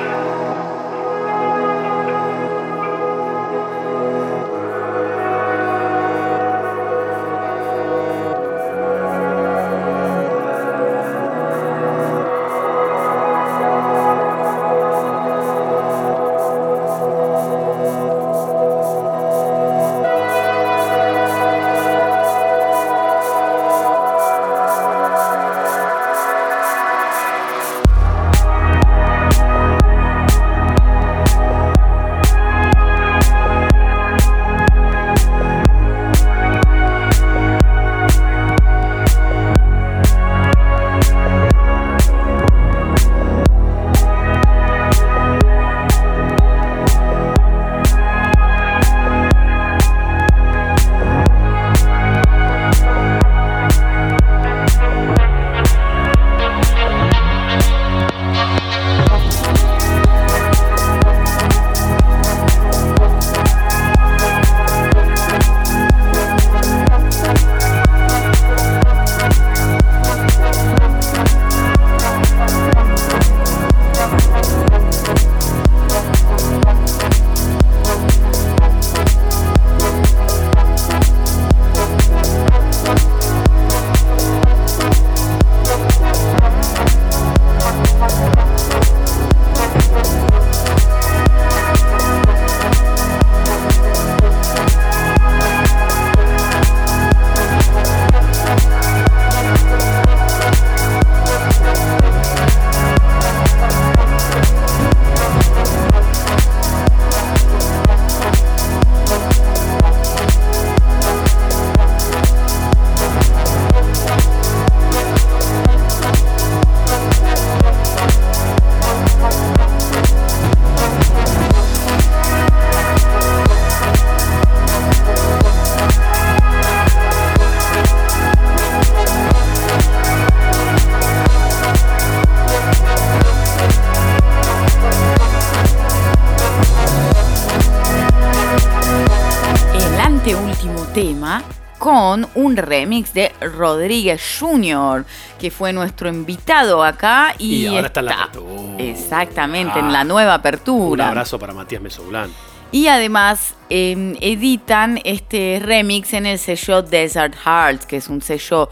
Un remix de Rodríguez Jr., que fue nuestro invitado acá y, Y ahora está en la apertura. Exactamente, en Ah, la nueva Un apertura. abrazo para Matías Mesoulán. Y además eh, editan este remix en el sello Desert Hearts, que es un sello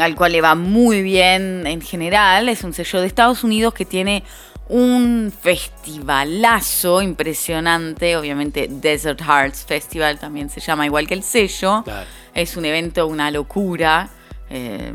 al cual le va muy bien en general. Es un sello de Estados Unidos que tiene un festivalazo impresionante. Obviamente Desert Hearts Festival también se llama igual que el sello. Es un evento, una locura. eh,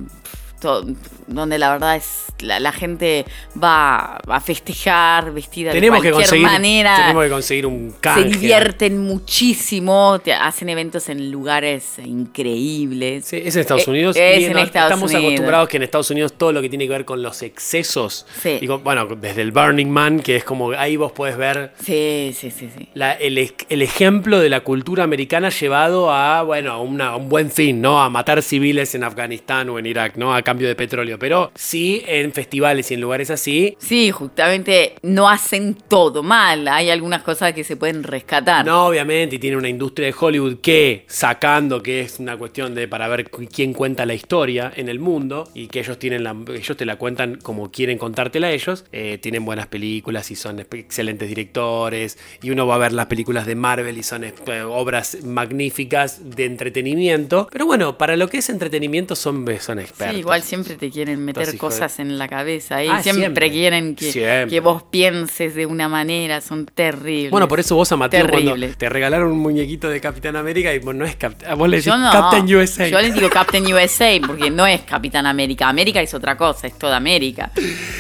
to- donde la verdad es la, la gente va a festejar vestida Tenemos de que cualquier conseguir, manera tenemos que conseguir un se canje. divierten muchísimo, te- hacen eventos en lugares increíbles. Sí, es en Estados Eh, Unidos. Es y en no- Estados estamos Unidos. acostumbrados que en Estados Unidos todo lo que tiene que ver con los excesos. Sí. y con- bueno, desde el Burning Man, que es como ahí vos podés ver Sí, sí, sí, sí. la- el, ej- el ejemplo de la cultura americana llevado a, bueno, a, una- a un buen fin, ¿no? A matar civiles en Afganistán o en Irak, ¿no? A cambio de petróleo. Pero sí en festivales y en lugares así. Sí, justamente no hacen todo mal. Hay algunas cosas que se pueden rescatar. No, obviamente, y tiene una industria de Hollywood que, sacando que es una cuestión de para ver quién cuenta la historia en el mundo y que ellos tienen la, ellos te la cuentan como quieren contártela ellos, eh, tienen buenas películas y son excelentes directores y uno va a ver las películas de Marvel y son eh, obras magníficas de entretenimiento, pero bueno, para lo que es entretenimiento son, son expertos. Sí, igual siempre te quieren meter de- cosas en la cabeza y Ah, siempre, siempre. quieren que, Siempre. que vos pienses de una manera, son terribles. Bueno, por eso vos a Mateo cuando te regalaron un muñequito de Capitán América y vos no es Capitán, vos le decís no. Captain USA. Yo les digo Captain USA porque no es Capitán América. América es otra cosa, es toda América.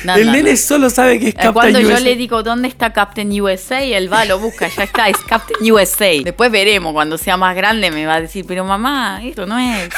No, el no, nene solo sabe que es Eh, Captain Cuando USA. yo le digo dónde está Captain USA, él va, lo busca, ya está, es Captain USA. Después veremos, cuando sea más grande me va a decir, pero mamá, esto no es.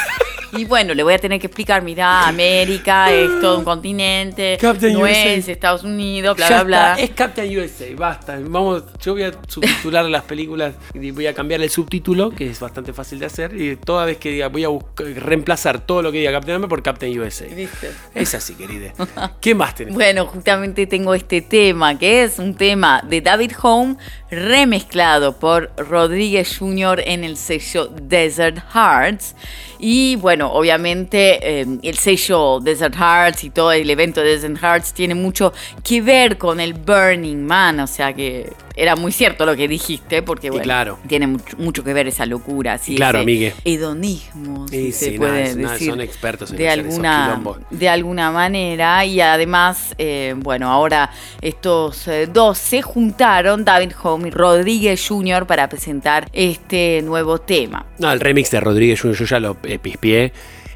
Y bueno, le voy a tener que explicar, mirá, América es todo un continente, Captain no USA. es Estados Unidos, bla, Ya bla, bla. es Captain USA, basta. Vamos, yo voy a subtitular las películas y voy a cambiar el subtítulo, que es bastante fácil de hacer. Y toda vez que diga, voy a buscar- reemplazar todo lo que diga Captain America por Captain USA. ¿Viste? Es así, querida. ¿Qué más tenés? Bueno, justamente tengo este tema, que es un tema de David Home remezclado por Rodríguez Jr. en el sello Desert Hearts. Y bueno, obviamente eh, el sello Desert Hearts y todo el evento Desert Hearts tiene mucho que ver con el Burning Man, o sea que era muy cierto lo que dijiste, porque bueno, claro. tiene mucho, mucho que ver esa locura, así, claro, ese amigue. hedonismo, si Y se sí, puede nada, decir son expertos en de alguna de alguna manera y además eh, bueno ahora estos eh, dos se juntaron David Home y Rodríguez Jr. para presentar este nuevo tema No, el remix de Rodríguez Jr., yo ya lo eh, pispié.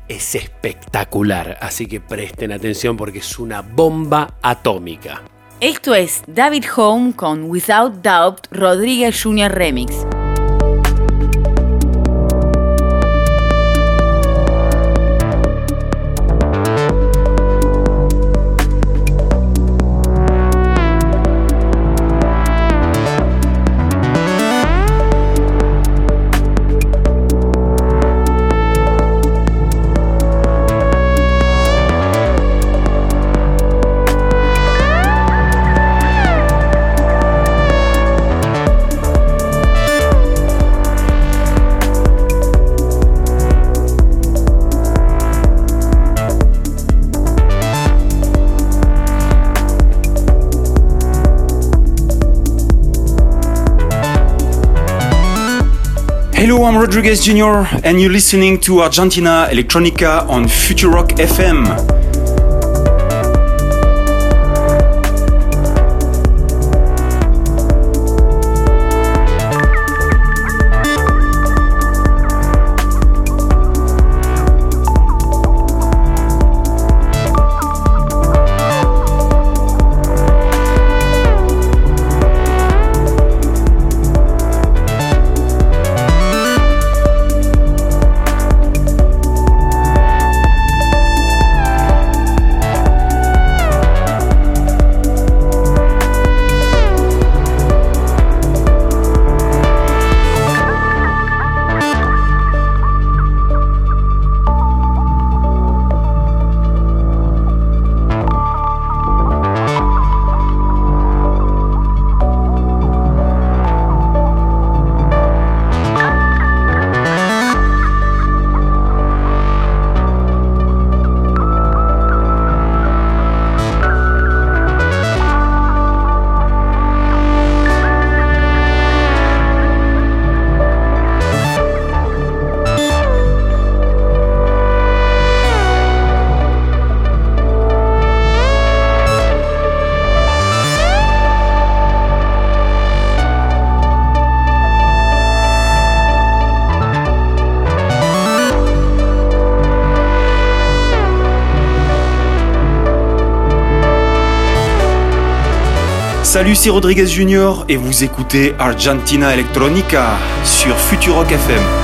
Es espectacular, así que presten atención porque es una bomba atómica. Esto es David Home con Without Doubt Rodríguez Jr. Remix Hello, I'm Rodriguez Jr., and you're listening to Argentina Electronica on Futurock FM. Salut, c'est Rodriguez Jr. et vous écoutez Argentina Electronica sur Futurock FM.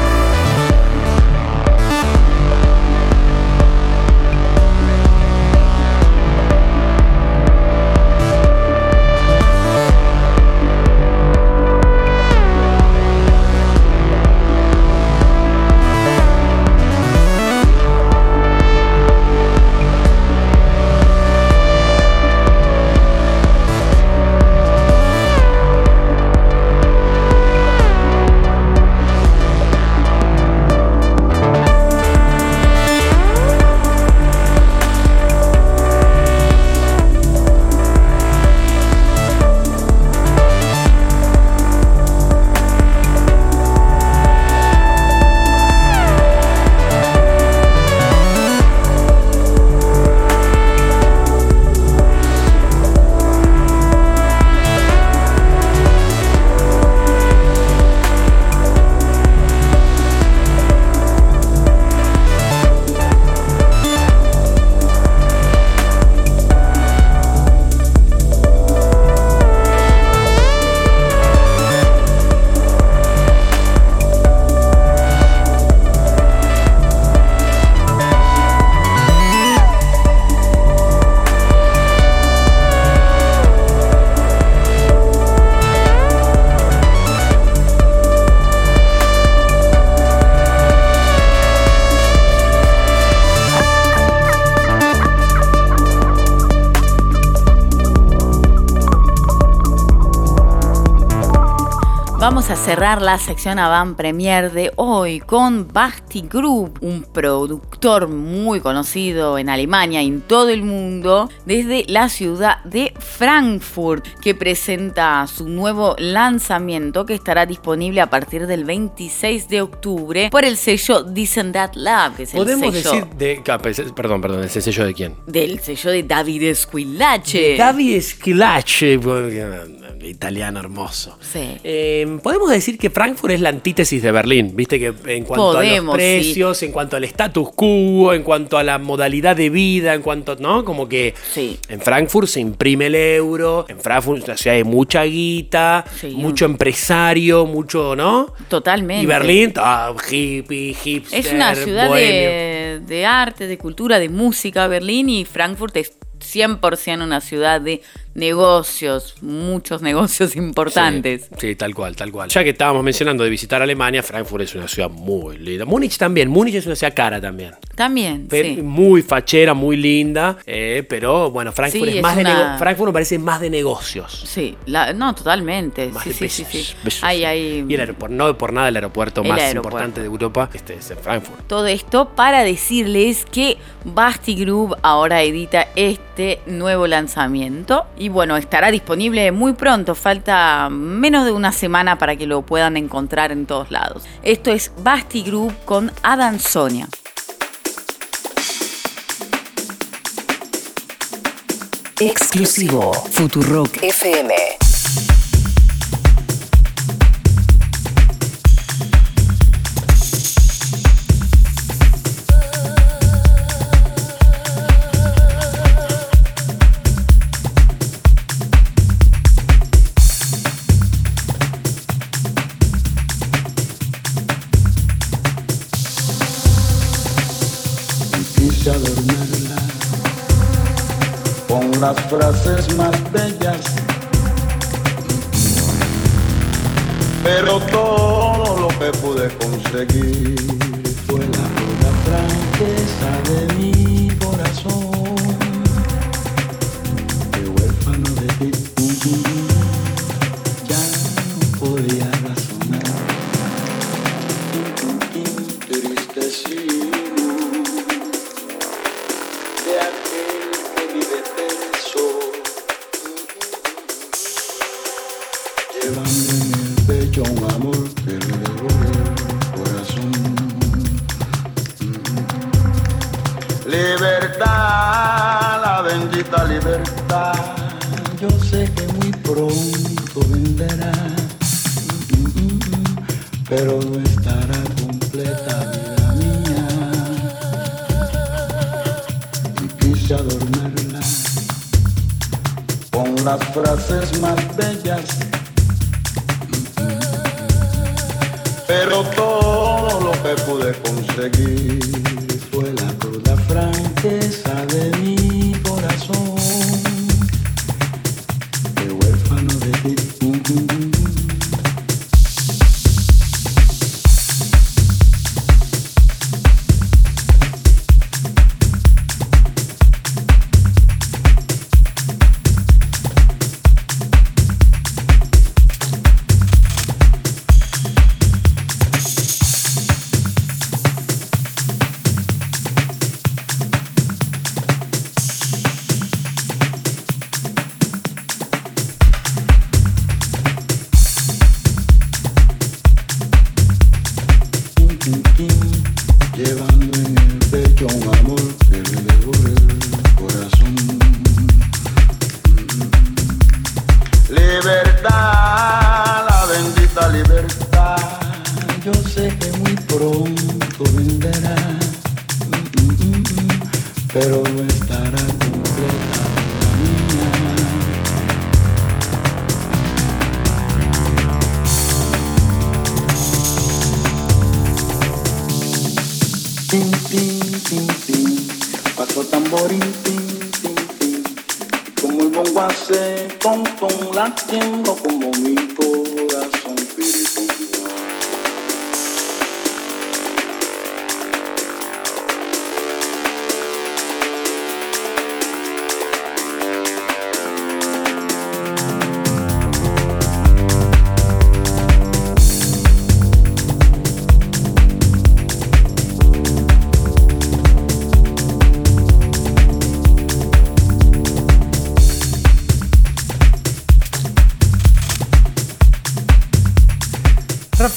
Vamos a cerrar la sección Avant Premier de hoy con Basti Group, un productor muy conocido en Alemania y en todo el mundo, desde la ciudad de Frankfurt, que presenta su nuevo lanzamiento que estará disponible a partir del 26 de octubre por el sello Decent That Lab, que es el Podemos sello decir de. ah, pues, Perdón, perdón, ¿ese sello de quién? del sello de David Squillace. David Squillace, italiano hermoso. Sí. Eh, Podemos decir que Frankfurt es la antítesis de Berlín, viste que en cuanto a los precios, en cuanto al status quo, en cuanto a la modalidad de vida, en cuanto, ¿no? Como que en Frankfurt se imprime el euro, en Frankfurt es una ciudad de mucha guita, mucho empresario, mucho, ¿no? Totalmente. Y Berlín, ah, hippie, hipster, Es una ciudad de, de arte, de cultura, de música, Berlín y Frankfurt es 100% una ciudad de negocios, muchos negocios importantes. Sí, tal cual, tal cual. Ya que estábamos mencionando de visitar Alemania, Frankfurt es una ciudad muy linda. Múnich también, Múnich es una ciudad cara también. También, Pero sí. Muy fachera, muy linda. eh, pero bueno, Frankfurt Sí, es es más de nego- Frankfurt me parece más de negocios. Sí, la- no, totalmente. Más Sí, de sí, sí, sí. Hay, hay Y el aeropuerto, no por nada el aeropuerto El más aeropuerto. importante de Europa este es en Frankfurt. todo esto para decirles que Basti Group ahora edita este nuevo lanzamiento y bueno, estará disponible muy pronto, falta menos de una semana para que lo puedan encontrar en todos lados. Esto es Basti Group con Adam Sonia. Exclusivo Futurock FM. Las frases más bellas. Pero todo lo que pude conseguir fue la pura franqueza de mi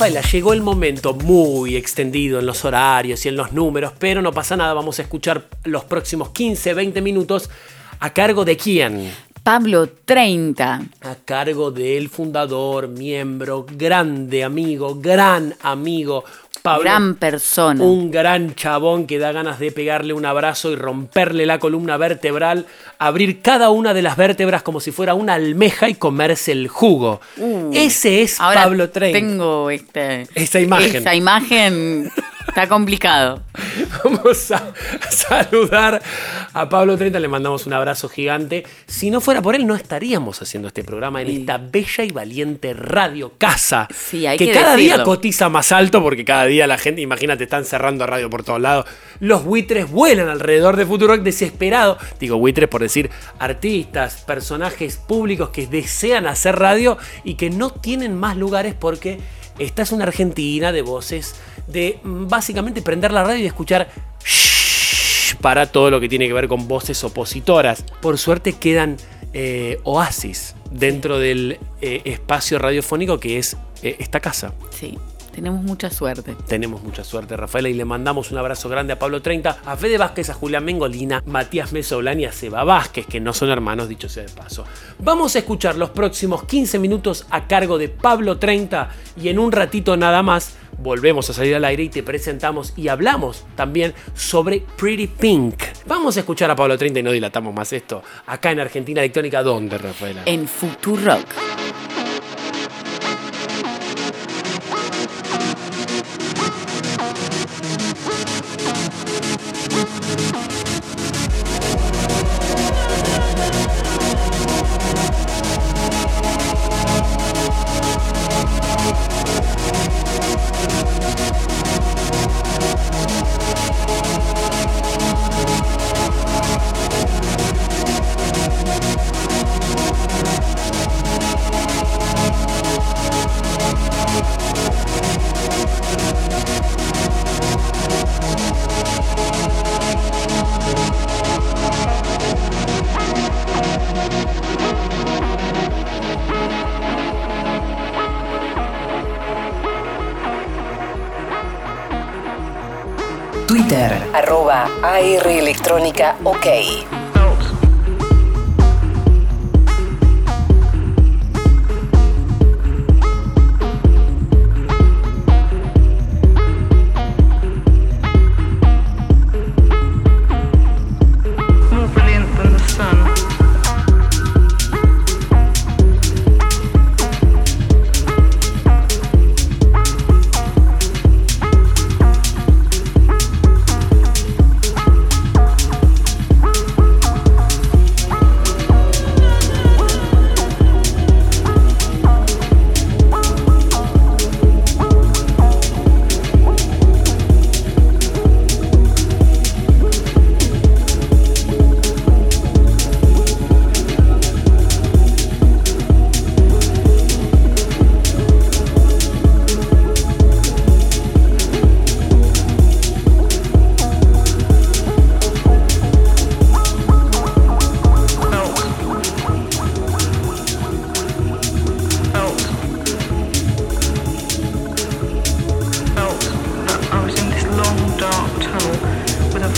Rafaela, llegó el momento muy extendido en los horarios y en los números, pero no pasa nada, vamos a escuchar los próximos 15, 20 minutos a cargo de quién. Pablo 30. A cargo del fundador, miembro, grande amigo, gran amigo. Pablo, Gran persona. un gran chabón que da ganas de pegarle un abrazo y romperle la columna vertebral, abrir cada una de las vértebras como si fuera una almeja y comerse el jugo. Uh, Ese es Ahora Pablo 30. Tengo este, Esa imagen. Esa imagen está complicado. Vamos a saludar a Pablo 30, le mandamos un abrazo gigante. Si no fuera por él, no estaríamos haciendo este programa en esta bella y valiente radio casa. Sí, hay que, que cada día cotiza más alto porque cada día la gente, imagínate, están cerrando radio por todos lados. Los buitres vuelan alrededor de Futurock desesperado. Digo buitres por decir artistas, personajes públicos que desean hacer radio y que no tienen más lugares porque esta es una Argentina de voces, de mm, básicamente prender la radio y escuchar para todo lo que tiene que ver con voces opositoras. Por suerte quedan eh, oasis dentro del eh, espacio radiofónico que es eh, esta casa. Sí, tenemos mucha suerte. Tenemos mucha suerte, Rafaela, y le mandamos un abrazo grande a Pablo 30, a Fede Vázquez, a Julián Mengolina, Matías Mesoblán y a Seba Vázquez, que no son hermanos, dicho sea de paso. Vamos a escuchar los próximos 15 minutos a cargo de Pablo 30 y en un ratito nada más volvemos a salir al aire y te presentamos y hablamos también sobre Pretty Pink. Vamos a escuchar a Pablo 30 y no dilatamos más esto. Acá en Argentina Electrónica, ¿dónde, Rafaela? En Futurock.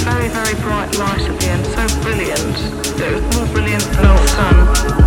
Very, very bright light at the end, so brilliant it was more brilliant than the sun.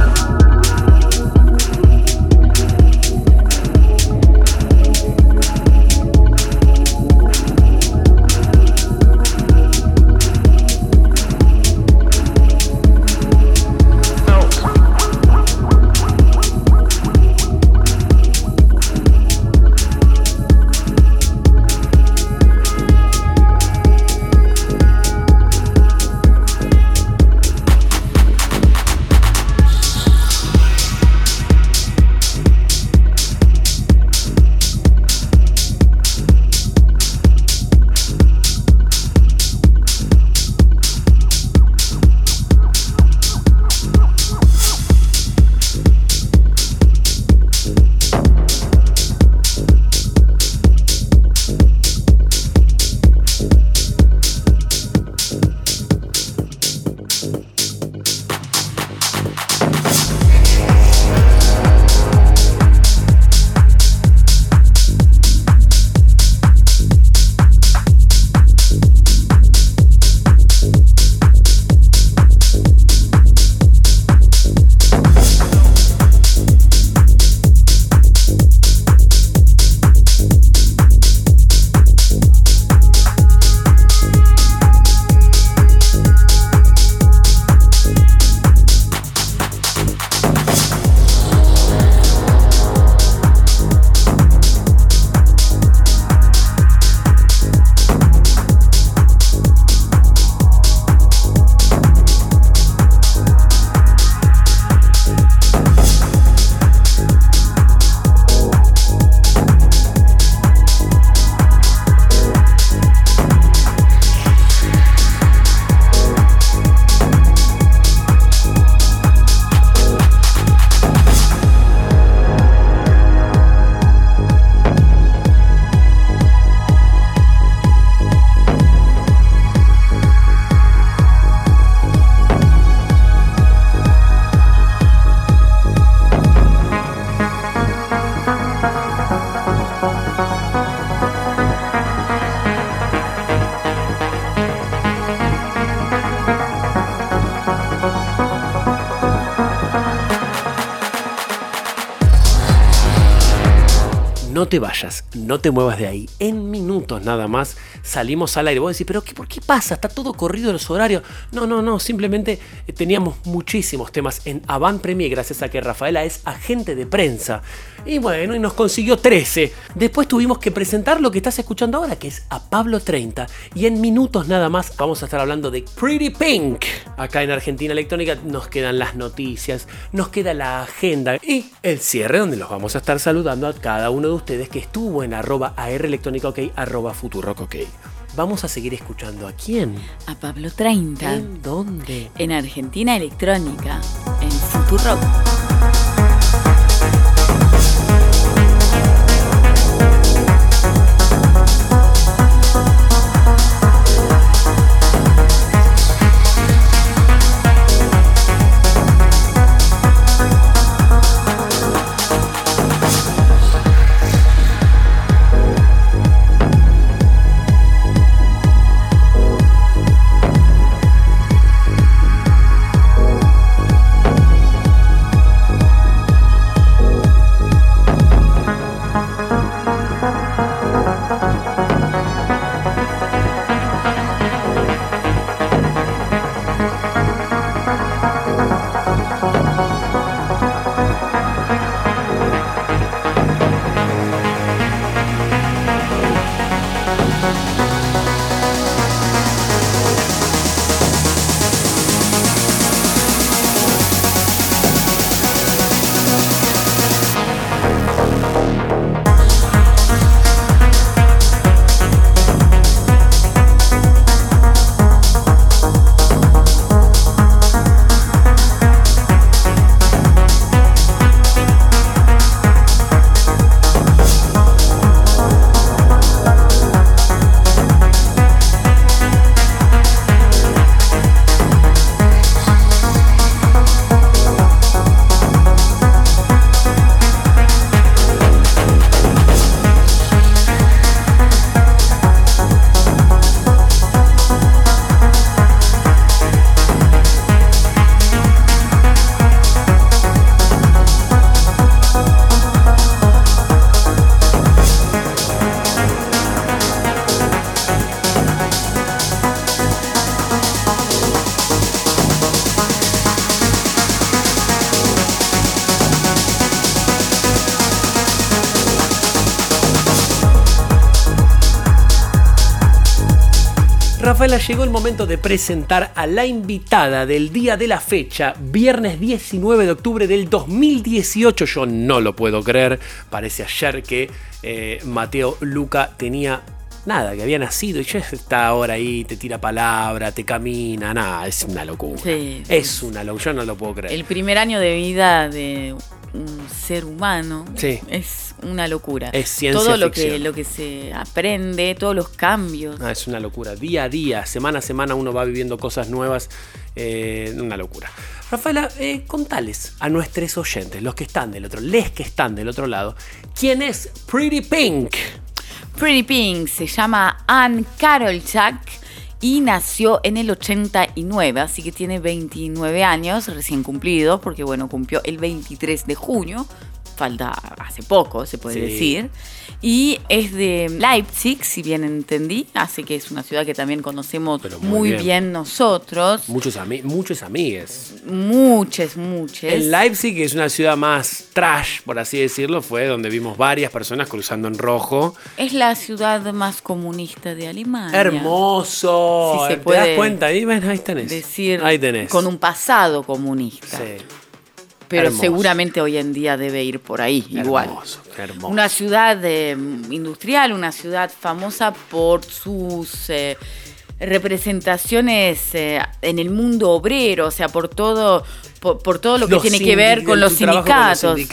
No te vayas, no te muevas de ahí. En minutos nada más salimos al aire. Vos decís, pero qué, ¿por qué pasa? Está todo corrido los horarios. No, no, no, simplemente eh, teníamos muchísimos temas en Avant Premier gracias a que Rafaela es agente de prensa. Y bueno, y nos consiguió 13. Después tuvimos que presentar lo que estás escuchando ahora, que es a Pablo 30. Y en minutos nada más vamos a estar hablando de Pretty Pink. Acá en Argentina Electrónica nos quedan las noticias, nos queda la agenda y el cierre donde los vamos a estar saludando a cada uno de ustedes que estuvo en arroba electrónica ok, arroba futurock ok. Vamos a seguir escuchando a quién. A Pablo 30. ¿En dónde? En Argentina Electrónica, en Futurock. Llegó el momento de presentar a la invitada del día de la fecha, viernes 19 de octubre del 2018. Yo no lo puedo creer. Parece ayer que eh, Mateo Luca tenía nada, que había nacido y ya está ahora ahí, te tira palabra, te camina, nada, es una locura. Sí. Es una locura, yo no lo puedo creer. El primer año de vida de un ser humano Sí. es una locura. Es ciencia Todo lo que, lo que se aprende, todos los cambios. Ah, es una locura. Día a día, semana a semana uno va viviendo cosas nuevas. eh, una locura. Rafaela, eh, contales a nuestros oyentes, los que están del otro, les que están del otro lado, quién es Pretty Pink. Pretty Pink se llama Ann Carol Jack y nació en el 89, así que tiene 29 años recién cumplidos, porque bueno, cumplió el 23 de junio, falta hace poco, se puede Sí. decir. Y es de Leipzig, si bien entendí, así que es una ciudad que también conocemos muy muy, bien. bien. nosotros. Muchos, ami muchos amigues. Muchas, muchas. En Leipzig, que es una ciudad más trash, por así decirlo, fue donde vimos varias personas cruzando en rojo. Es la ciudad más comunista de Alemania. Hermoso. Si se ¿Te puede das cuenta? Ahí, ahí tenés. Decir Ahí tenés. con un pasado comunista. Sí. Pero Hermoso. seguramente hoy en día debe ir por ahí, igual. Hermoso, hermoso. Una ciudad eh, industrial, una ciudad famosa por sus eh, representaciones eh, en el mundo obrero, o sea, por todo, por, por todo lo que Los tiene que ver con los con los sindicatos. Sí,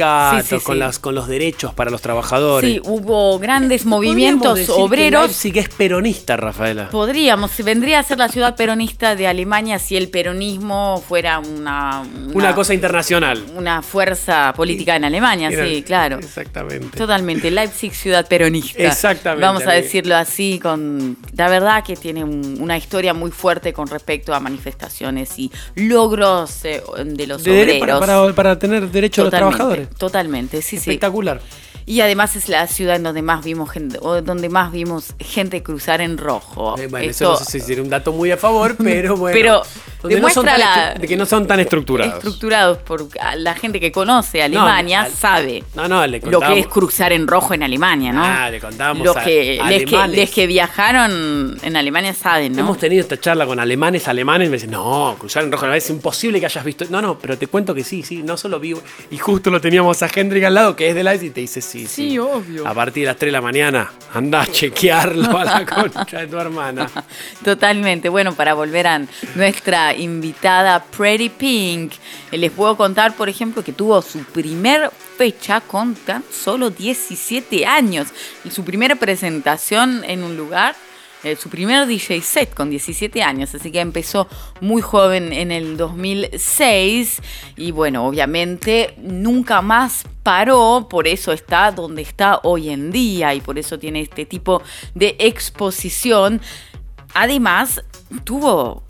sí, con, sí. Las, con los derechos para los trabajadores. Sí, hubo grandes Podríamos movimientos decir que obreros. Leipzig es peronista, Rafaela. Podríamos, vendría a ser la ciudad peronista de Alemania si el peronismo fuera una, Una cosa internacional. una fuerza política en Alemania, Era- sí, claro. Exactamente. Totalmente, Leipzig ciudad peronista. Exactamente, Vamos a decirlo así, con la verdad que tiene un- una historia muy fuerte con respecto a manifestaciones y logros eh, de los De obreros. para, para- para tener derecho a los Totalmente, trabajadores. Totalmente, sí, sí. Espectacular. Y además es la ciudad en donde más vimos gente, o donde más vimos gente cruzar en rojo. Eh, bueno, Esto- eso no sé si sería un dato muy a favor, pero bueno. Pero donde no son demuestra tan la- estru- de que no son tan estructurados. estructurados por a la gente que conoce Alemania al- sabe No, no, le lo que es cruzar en rojo en Alemania, ¿no? Ah, le contábamos Los a- que, les que, alemanes. les que viajaron en Alemania saben, ¿no? Hemos tenido esta charla con alemanes, alemanes, y me dicen, no, cruzar en rojo es imposible que hayas visto. No, no, pero te cuento que sí, sí, no solo vi. Y justo lo teníamos a Hendrik al lado, que es de la y te dice, sí, sí. Sí, obvio. A partir de las 3 de la mañana, anda a chequearlo a la concha de tu hermana. Totalmente. Bueno, para volver a nuestra invitada Pretty Pink, eh, les puedo contar, por ejemplo, que tuvo su primer fecha con tan solo 17 años. Y su primera presentación en un lugar, eh, su primer DJ set con 17 años. Así que empezó muy joven en el 2006. Y bueno, obviamente nunca más paró, por eso está donde está hoy en día y por eso tiene este tipo de exposición. Además, tuvo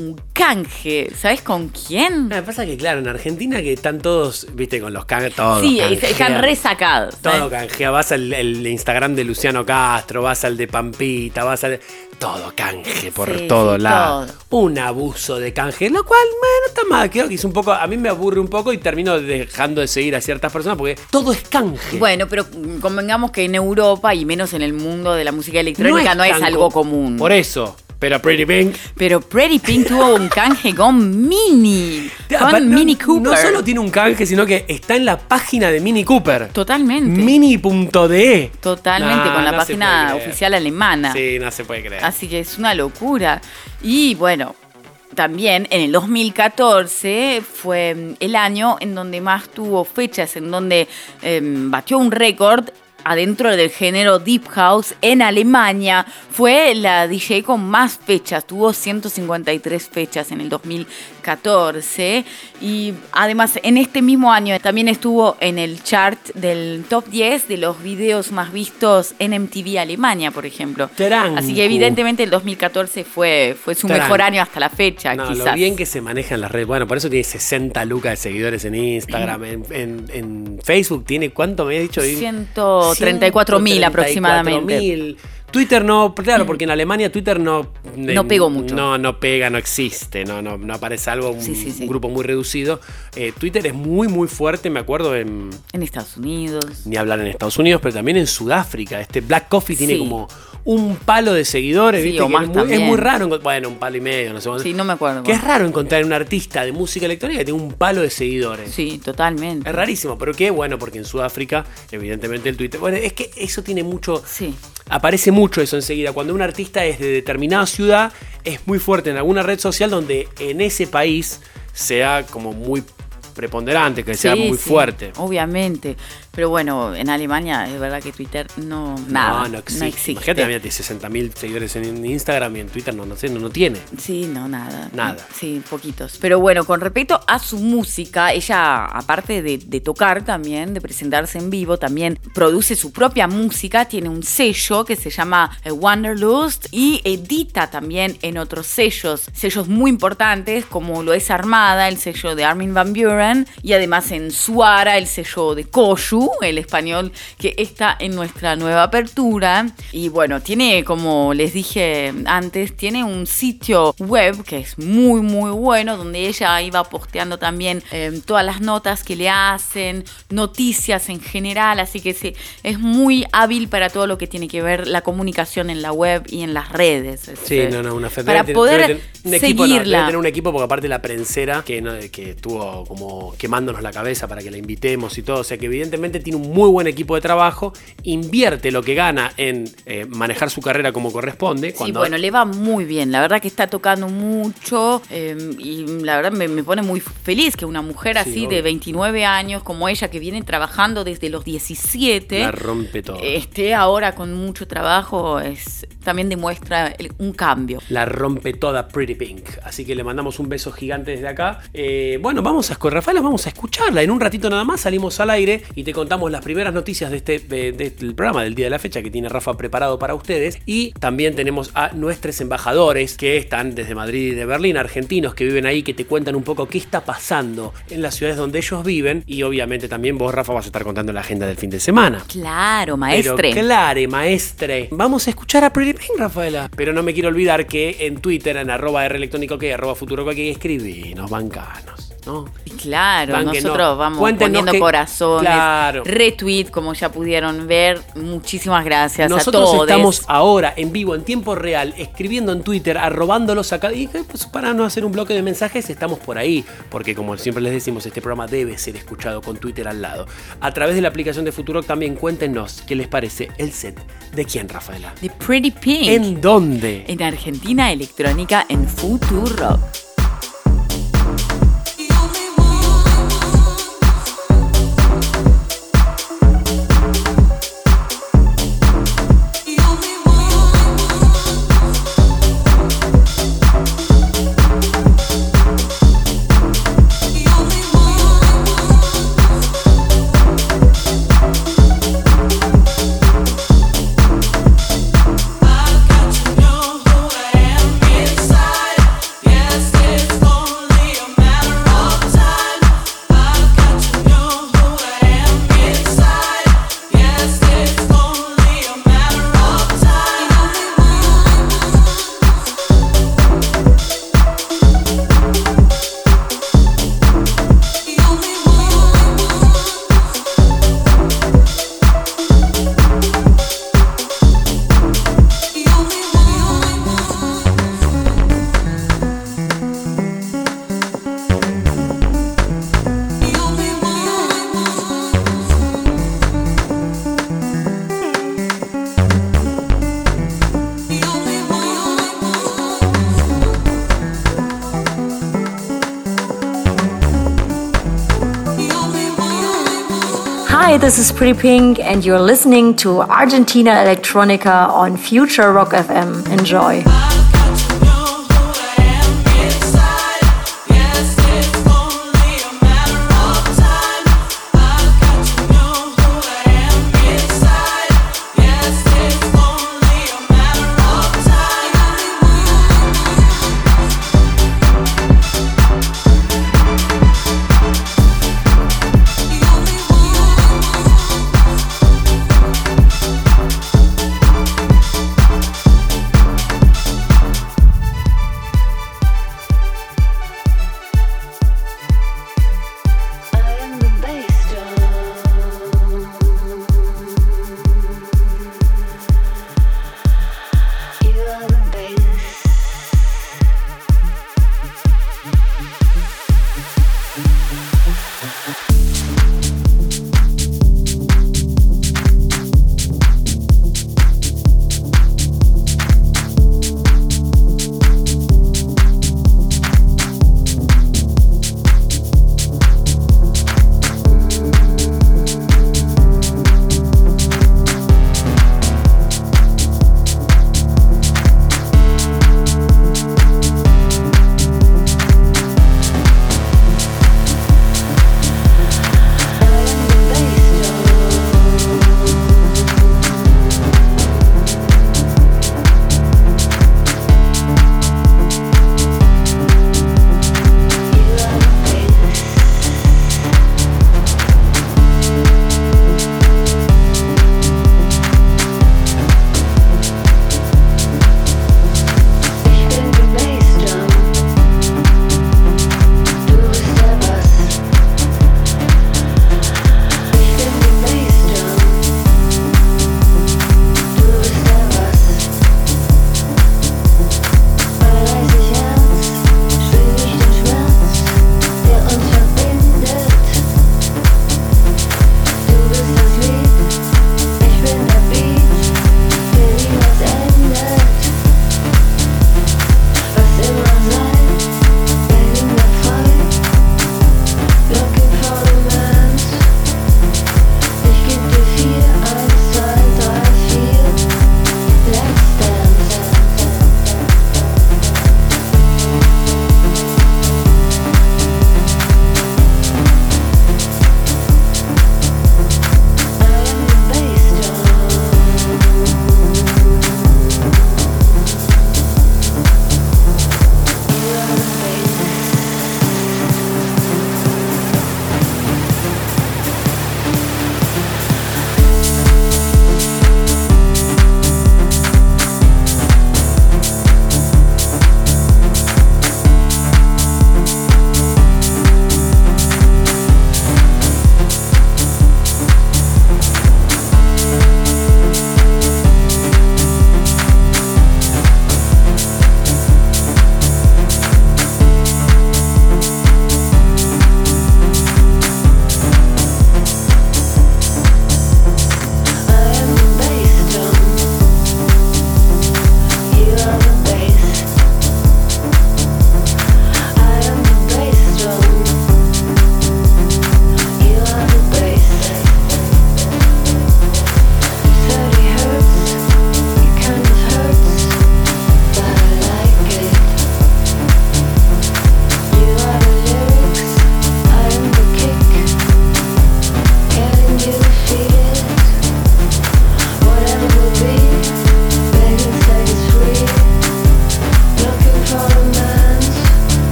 un canje, ¿sabes con quién? Me pasa que, claro, en Argentina que están todos, viste, con los canjes, todos. sí, canjean. están resacados. Todo canjea, vas al el Instagram de Luciano Castro, vas al de Pampita, vas al... Todo canje por Sí, todo sí, lado. Un abuso de canje, lo cual, bueno, está mal. Creo que es un poco, a mí me aburre un poco y termino dejando de seguir a ciertas personas porque todo es canje. Bueno, pero convengamos que en Europa y menos en el mundo de la música electrónica no es, tan algo co- común. Por eso. Pero Pretty Pink. Pero Pretty Pink tuvo un canje con Mini. Con Aparte, no- Mini Cooper. No solo tiene un canje, sino que está en la página de Mini Cooper. Totalmente. Mini.de. Totalmente, con la no página oficial alemana. Sí, no se puede creer. Así que es una locura. Y bueno, también en el 2014 fue el año en donde más tuvo fechas, en donde em, batió un récord adentro del género Deep House en Alemania. Fue la DJ con más fechas, tuvo 153 fechas en el 2014 y además en este mismo año también estuvo en el chart del top 10 de los videos más vistos en MTV Alemania, por ejemplo. Así que evidentemente el 2014 fue, fue su mejor año hasta la fecha, No, quizás. lo bien que se maneja en las redes. Bueno, por eso tiene 60 lucas de seguidores en Instagram. En, en- en Facebook tiene, ¿cuánto me había dicho? 134 mil aproximadamente. 134.000. Twitter no, claro, porque en Alemania Twitter no. No pegó mucho. No, no pega, no existe, no, no, no aparece algo, un, Sí, sí, sí. un grupo muy reducido. Eh, Twitter es muy, muy fuerte, me acuerdo en. En Estados Unidos. Ni hablar en Estados Unidos, pero también en Sudáfrica. Este Black Coffee tiene como un palo de seguidores, Sí, ¿viste? o Que más es, muy, es muy raro. Bueno, un palo y medio, no sé. Sí, no me acuerdo. Que es raro encontrar un artista de música electrónica que tenga un palo de seguidores. Sí, totalmente. Es rarísimo, pero qué bueno, porque en Sudáfrica, evidentemente el Twitter. Bueno, es que eso tiene mucho. Sí. Aparece mucho eso enseguida. Cuando un artista es de determinada ciudad, es muy fuerte en alguna red social donde en ese país sea como muy preponderante, que sea Sí, muy sí, fuerte. Obviamente. Pero bueno, en Alemania es verdad que Twitter no. Nada. no, no existe. existe. Imagínate, mira, tiene 60.000 seguidores en Instagram y en Twitter no, no sé, no, no tiene. Sí, no, nada. Nada. Sí, poquitos. Pero bueno, con respecto a su música, ella, aparte de, de tocar también, de presentarse en vivo, también produce su propia música, tiene un sello que se llama eh, Wanderlust y edita también en otros sellos, sellos muy importantes como lo es Armada, el sello de Armin Van Buren, y además en Suara, el sello de Koyu, el español que está en nuestra nueva apertura. Y bueno, tiene, como les dije antes, tiene un sitio web que es muy, muy bueno, donde ella iba posteando también eh, todas las notas que le hacen, noticias en general, así que sí, es muy hábil para todo lo que tiene que ver la comunicación en la web y en las redes. Sí, no, no, una fe- Para debe poder tener un equipo, no, seguirla. tener un equipo porque aparte la prensera que, no- que estuvo como quemándonos la cabeza para que la invitemos y todo, o sea que evidentemente tiene un muy buen equipo de trabajo, invierte lo que gana en eh, manejar su carrera como corresponde. Sí, Cuando, bueno, le va muy bien. La verdad que está tocando mucho eh, y la verdad me, me pone muy feliz que una mujer Sí, así de 29 años como ella, que viene trabajando desde los 17, la rompe todo. esté ahora con mucho trabajo, es también demuestra el- un cambio. La rompe toda Pretty Pink. Así que le mandamos un beso gigante desde acá. Eh, bueno, vamos a, Rafaela vamos a escucharla. En un ratito nada más salimos al aire y te contamos las primeras noticias de este, de- programa del día de la fecha que tiene Rafa preparado para ustedes. Y también tenemos a nuestros embajadores que están desde Madrid y de Berlín, argentinos que viven ahí, que te cuentan un poco qué está pasando en las ciudades donde ellos viven. Y obviamente también vos, Rafa, vas a estar contando la agenda del fin de semana. Claro, maestre. Pero clare, maestre. Vamos a escuchar a Pretty Pink, Rafaela. Pero no me quiero olvidar que en Twitter, en arroba R electrónico que, arroba futuro que escribinos, bancanos, ¿no? Claro, nosotros vamos Cuéntenos poniendo que- corazones, Claro. retweet, como ya pudieron ver. Muchísimas gracias Nosotros a todos. estamos ahora en vivo, en tiempo real, escribiendo en Twitter, arrobándolos acá. Y pues, para no hacer un bloque de mensajes, estamos por ahí. Porque como siempre les decimos, este programa debe ser escuchado con Twitter al lado. A través de la aplicación de Futurock también cuéntenos qué les parece el set. ¿De quién, Rafaela? The Pretty Pink. ¿En dónde? En Argentina Electrónica en Futuro. This is Pretty Pink, and you're listening to Argentina Electronica on Future Rock FM. Enjoy.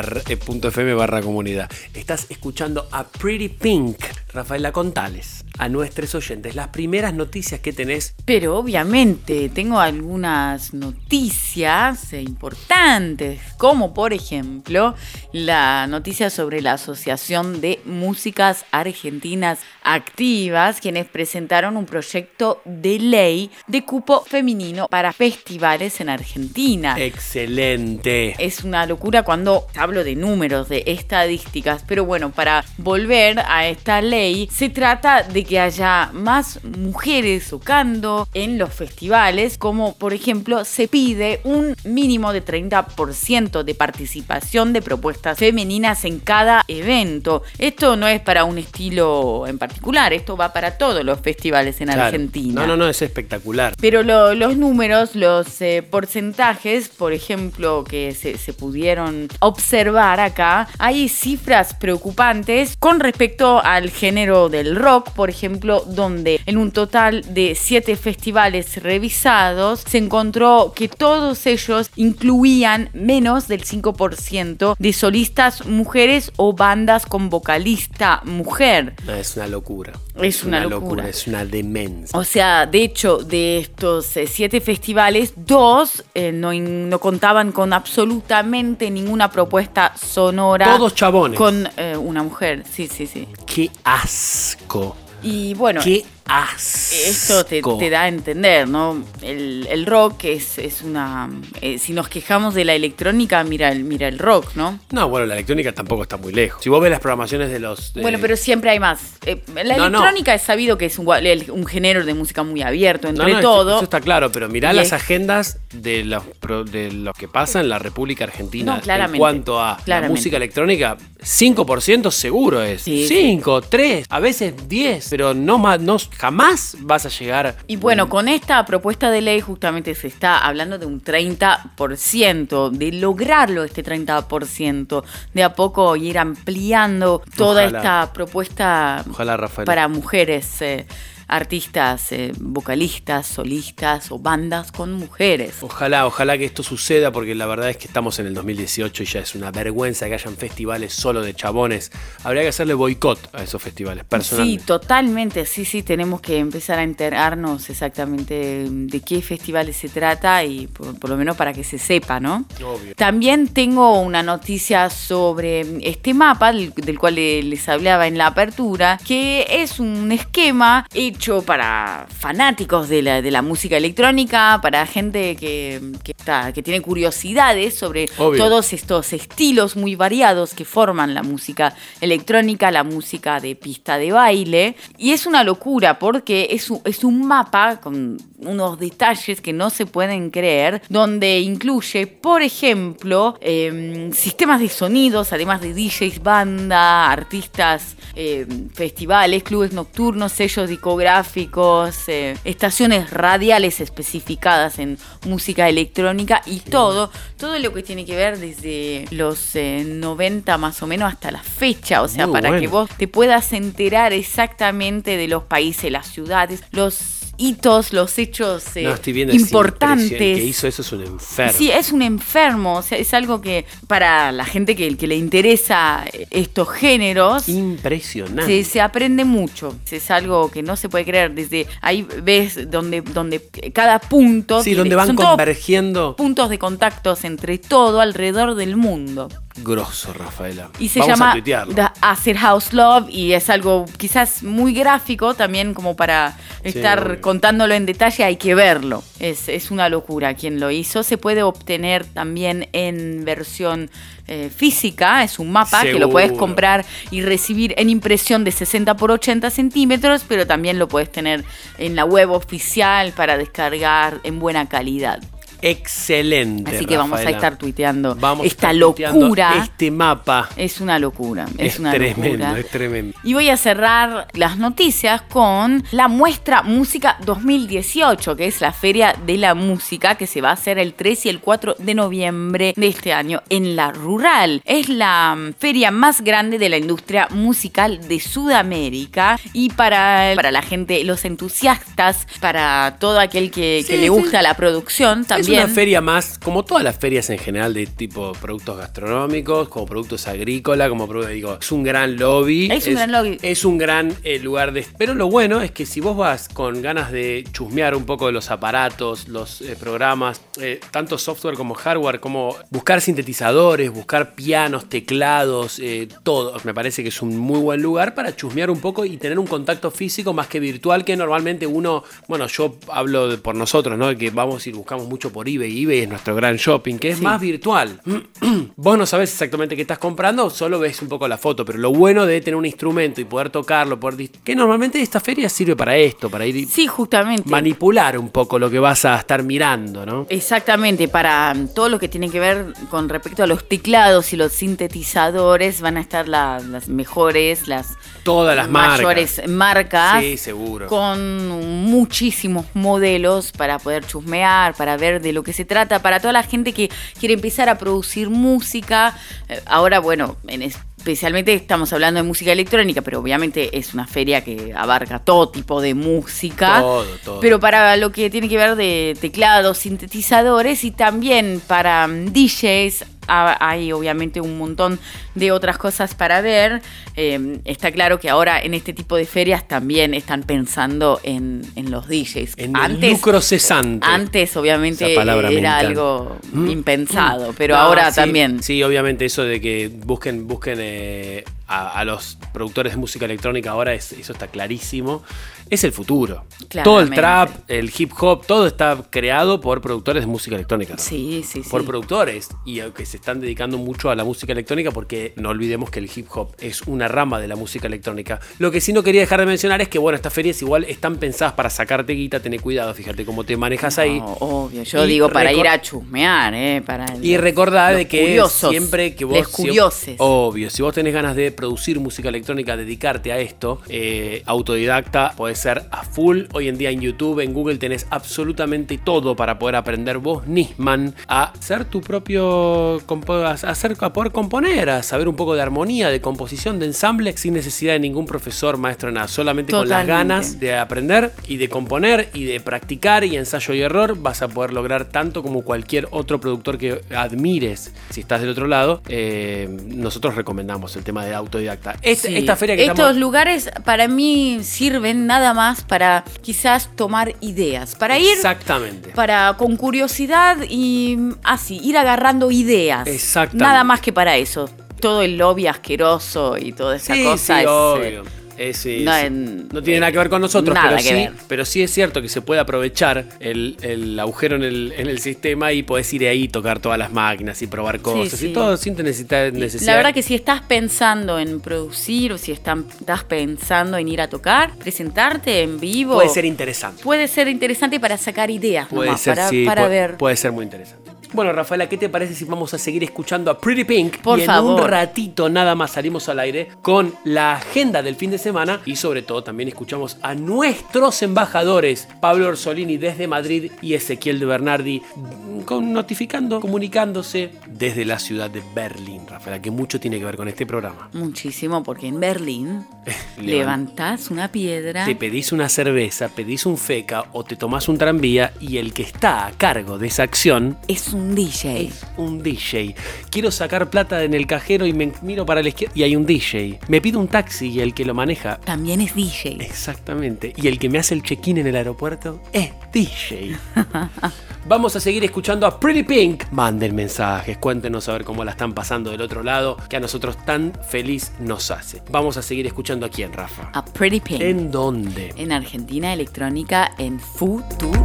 Bar, eh, barra comunidad. Estás escuchando a Pretty Pink. Rafaela, contales a nuestros oyentes las primeras noticias que tenés. Pero obviamente tengo algunas noticias importantes, como por ejemplo la noticia sobre la Asociación de Músicas Argentinas Activas, quienes presentaron un proyecto de ley de cupo femenino para festivales en Argentina. Excelente. Es una locura cuando hablo de números, de estadísticas, pero bueno, para volver a esta ley, se trata de que haya más mujeres tocando en los festivales, como por ejemplo se pide un mínimo de 30% de participación de propuestas femeninas en cada evento. Esto no es para un estilo en particular, esto va para todos los festivales en Claro. Argentina. No, no, no, es espectacular. Pero lo- los números, los eh, porcentajes, por ejemplo, que se, se pudieron observar acá, hay cifras preocupantes con respecto al género del rock, por ejemplo, donde en un total de siete festivales revisados se encontró que todos ellos incluían menos del 5% de solistas mujeres o bandas con vocalista mujer. No, es una locura. Es una locura. Es una demencia. O sea, de hecho, de estos eh, siete festivales, dos eh, no, no contaban con absolutamente ninguna propuesta sonora. Todos chabones. Con eh, una mujer, sí, sí, sí. Qué asco. Y bueno, Qué asco. esto te, te da a entender, ¿no? El, el rock es, es una... eh, si nos quejamos de la electrónica, mira el, mira el rock, ¿no? No, bueno, la electrónica tampoco está muy lejos. Si vos ves las programaciones de los. de- Bueno, pero siempre hay más. Eh, la No, no. electrónica es sabido que es un, género de música muy abierto, entre no, todo. Eso está claro, pero mirá Y las es- agendas de lo, pro- de lo que pasa en la República Argentina No, claramente, en cuanto a la música electrónica. 5% seguro es. Sí, 5, 3, a veces 10, pero no más, no, jamás vas a llegar. Y bueno, con esta propuesta de ley justamente se está hablando de un 30%, de lograrlo este 30%, de a poco ir ampliando toda Ojalá. esta propuesta Ojalá, Rafael. para mujeres. eh, artistas, eh, vocalistas, solistas o bandas con mujeres. Ojalá, ojalá que esto suceda porque la verdad es que estamos en el 2018 y ya es una vergüenza que hayan festivales solo de chabones. Habría que hacerle boicot a esos festivales, Sí, personalmente. totalmente, sí, sí, tenemos que empezar a enterarnos exactamente de qué festivales se trata y por, por lo menos para que se sepa, ¿no? Obvio. También tengo una noticia sobre este mapa del, cual le- les hablaba en la apertura, que es un esquema hecho para fanáticos de la, de la música electrónica, para gente que, que está, que tiene curiosidades sobre Obvio. todos estos estilos muy variados que forman la música electrónica, la música de pista de baile. Y es una locura porque es un, es un mapa con unos detalles que no se pueden creer, donde incluye, por ejemplo, em, sistemas de sonidos, además de DJs, banda, artistas, em, festivales, clubes nocturnos, sellos discográficos, eh, estaciones radiales especificadas en música electrónica y todo, todo lo que tiene que ver desde los eh, 90 más o menos hasta la fecha, o sea, Muy para que vos te puedas enterar exactamente de los países, las ciudades, los hitos, los hechos eh, no, estoy viendo, es importantes. que hizo eso es un enfermo. Sí, es un enfermo, o sea, es algo que para la gente que, que le interesa eh, estos géneros, Impresionante. se, se aprende mucho. Es algo que no se puede creer. Desde ahí ves donde, donde cada punto. Sí, tiene- donde van convergiendo. puntos de contactos entre todo alrededor del mundo. Grosso, Rafaela. Y se Vamos a llama tuitearlo. The Acid House Love y es algo quizás muy gráfico también como para estar contándolo en detalle, hay que verlo. Es, es una locura quien lo hizo. Se puede obtener también en versión eh, física, es un mapa que lo puedes comprar y recibir en impresión de 60 por 80 centímetros, pero también lo puedes tener en la web oficial para descargar en buena calidad. Excelente. Así que vamos a estar tuiteando Vamos esta tuiteando locura. Este mapa. Es una locura, es, Es, una tremendo, locura. es tremendo. Y voy a cerrar las noticias con la muestra Música 2018, que es la Feria de la Música que se va a hacer el 3 y el 4 de noviembre de este año en la Rural. Es la mm, feria más grande de la industria musical de Sudamérica y para, para la gente, los entusiastas, para todo aquel que, le sí. gusta la producción, también también. Una feria más, como todas las ferias en general, de tipo productos gastronómicos, como productos agrícolas, como productos, digo, es un gran lobby. Es un gran lobby. Es un gran eh, lugar de... Pero lo bueno es que si vos vas con ganas de chusmear un poco de los aparatos, los eh, programas, eh, tanto software como hardware, como buscar sintetizadores, buscar pianos, teclados, todo, me parece que es un muy buen lugar para chusmear un poco y tener un contacto físico más que virtual que normalmente uno, bueno, yo hablo de- por nosotros, ¿no? Que vamos y buscamos mucho por eBay. eBay es nuestro gran shopping, que es Sí. más virtual. Vos no sabes exactamente qué estás comprando, solo ves un poco la foto, pero lo bueno de tener un instrumento y poder tocarlo, poder que normalmente esta feria sirve para esto, para ir y Sí, justamente. manipular un poco lo que vas a estar mirando, ¿no? Exactamente, para mm, todo lo que tiene que ver con respecto a los teclados y los sintetizadores van a estar la- las mejores, las Todas las marcas. mayores marcas. Sí, seguro. Con muchísimos modelos para poder chusmear, para ver de lo que se trata, para toda la gente que quiere empezar a producir música. Eh, Ahora, bueno, en especialmente estamos hablando de música electrónica, pero obviamente es una feria que abarca todo tipo de música. Todo, todo. Pero para lo que tiene que ver de teclados, sintetizadores y también para mm, DJs, hay obviamente un montón de otras cosas para ver. Eh, está claro que ahora en este tipo de ferias también están pensando en, en los DJs. En el lucro cesante. Antes, obviamente, era algo Mm. impensado, pero No, ahora sí, también. Sí, obviamente eso de que busquen, busquen eh, a, a los productores de música electrónica ahora es- eso está clarísimo. Es el futuro. Todo el Claramente. trap, el hip hop, todo está creado por productores de música electrónica. Sí, sí, sí. Por productores y que se están dedicando mucho a la música electrónica porque no olvidemos que el hip hop es una rama de la música electrónica. Lo que sí no quería dejar de mencionar es que, bueno, estas ferias igual están pensadas para sacarte guita, tener cuidado, fíjate cómo te manejas ahí. No, obvio, yo Y digo para ir a chusmear, ¿eh? Para y recordad los de que curiosos, siempre que vos. les obvio, si vos tenés ganas de producir música electrónica, dedicarte a esto, eh, autodidacta, puede ser a full. Hoy en día en YouTube, en Google tenés absolutamente todo para poder aprender vos, Nisman, a ser tu propio. a, hacer, a poder componer, a saber un poco de armonía, de composición, de ensamble, sin necesidad de ningún profesor, maestro, nada. Solamente con las ganas de aprender y de componer y de practicar y ensayo y error vas a poder lograr tanto como cualquier otro productor que admires. Si estás del otro lado, eh, nosotros recomendamos el tema de autodidacta. Esta, Sí. esta feria que Estos estamos... lugares para mí sirven nada más para quizás tomar ideas, para ir Exactamente. para con curiosidad y así, ir agarrando ideas. Exactamente. Nada más que para eso. Todo el lobby asqueroso y toda esa Sí, cosa sí, es, obvio. eh, No sí. en- No tiene nada que ver con nosotros, pero sí, ver. pero sí es cierto que se puede aprovechar el, el agujero en el, en el sistema y podés ir ahí, tocar todas las máquinas y probar cosas sí. y todo sin necesidad, necesidad. La verdad que si estás pensando en producir o si están- estás pensando en ir a tocar, presentarte en vivo. puede ser interesante. puede ser interesante para sacar ideas, Puede nomás, ser, para, para puede, ver. puede ser muy interesante. Bueno, Rafaela, ¿qué te parece si vamos a seguir escuchando a Pretty Pink? Por y en favor. un ratito nada más salimos al aire con la agenda del fin de semana y sobre todo también escuchamos a nuestros embajadores, Pablo Orsolini desde Madrid y Ezequiel de Bernardi, mm, con, notificando, comunicándose desde la ciudad de Berlín, Rafaela, que mucho tiene que ver con este programa. Muchísimo, porque en Berlín Levan- levantás una piedra. Te pedís una cerveza, pedís un feca o te tomás un tranvía y el que está a cargo de esa acción es un DJ. Es un DJ. Quiero sacar plata en el cajero y me miro para la izquierda y hay un DJ. Me pido un taxi y el que lo maneja. También es DJ. Exactamente. Y el que me hace el check-in en el aeropuerto es DJ. Vamos a seguir escuchando a Pretty Pink. Manden mensajes, cuéntenos a ver cómo la están pasando del otro lado, que a nosotros tan feliz nos hace. Vamos a seguir escuchando a quién, Rafa. A Pretty Pink. ¿En dónde? En Argentina Electrónica en Futuro.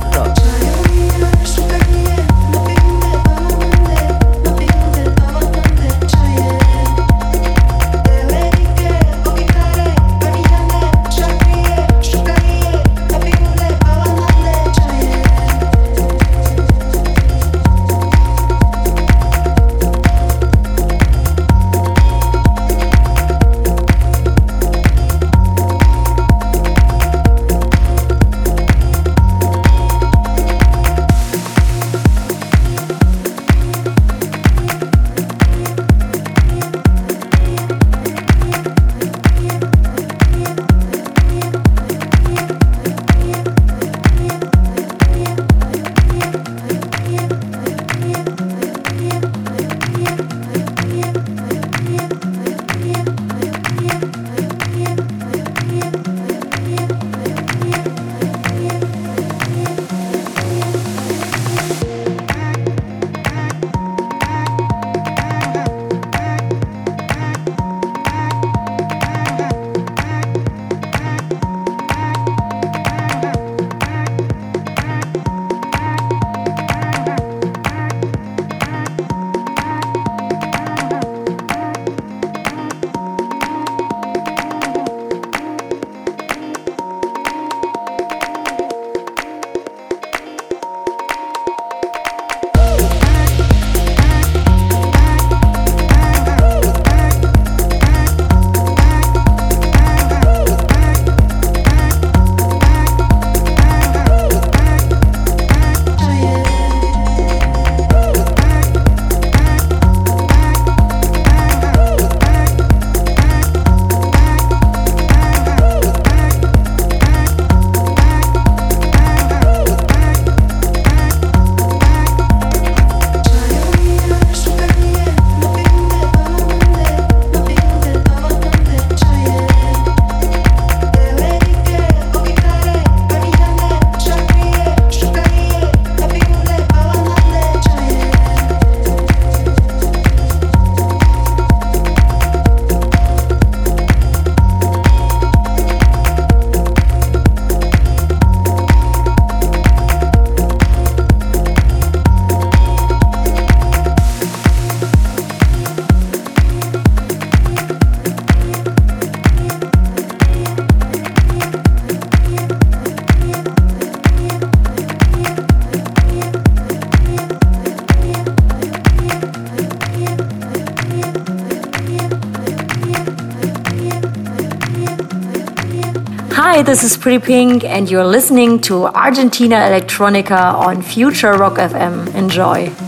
Is Pretty Pink, and you're listening to Argentina Electronica on Future Rock FM. Enjoy.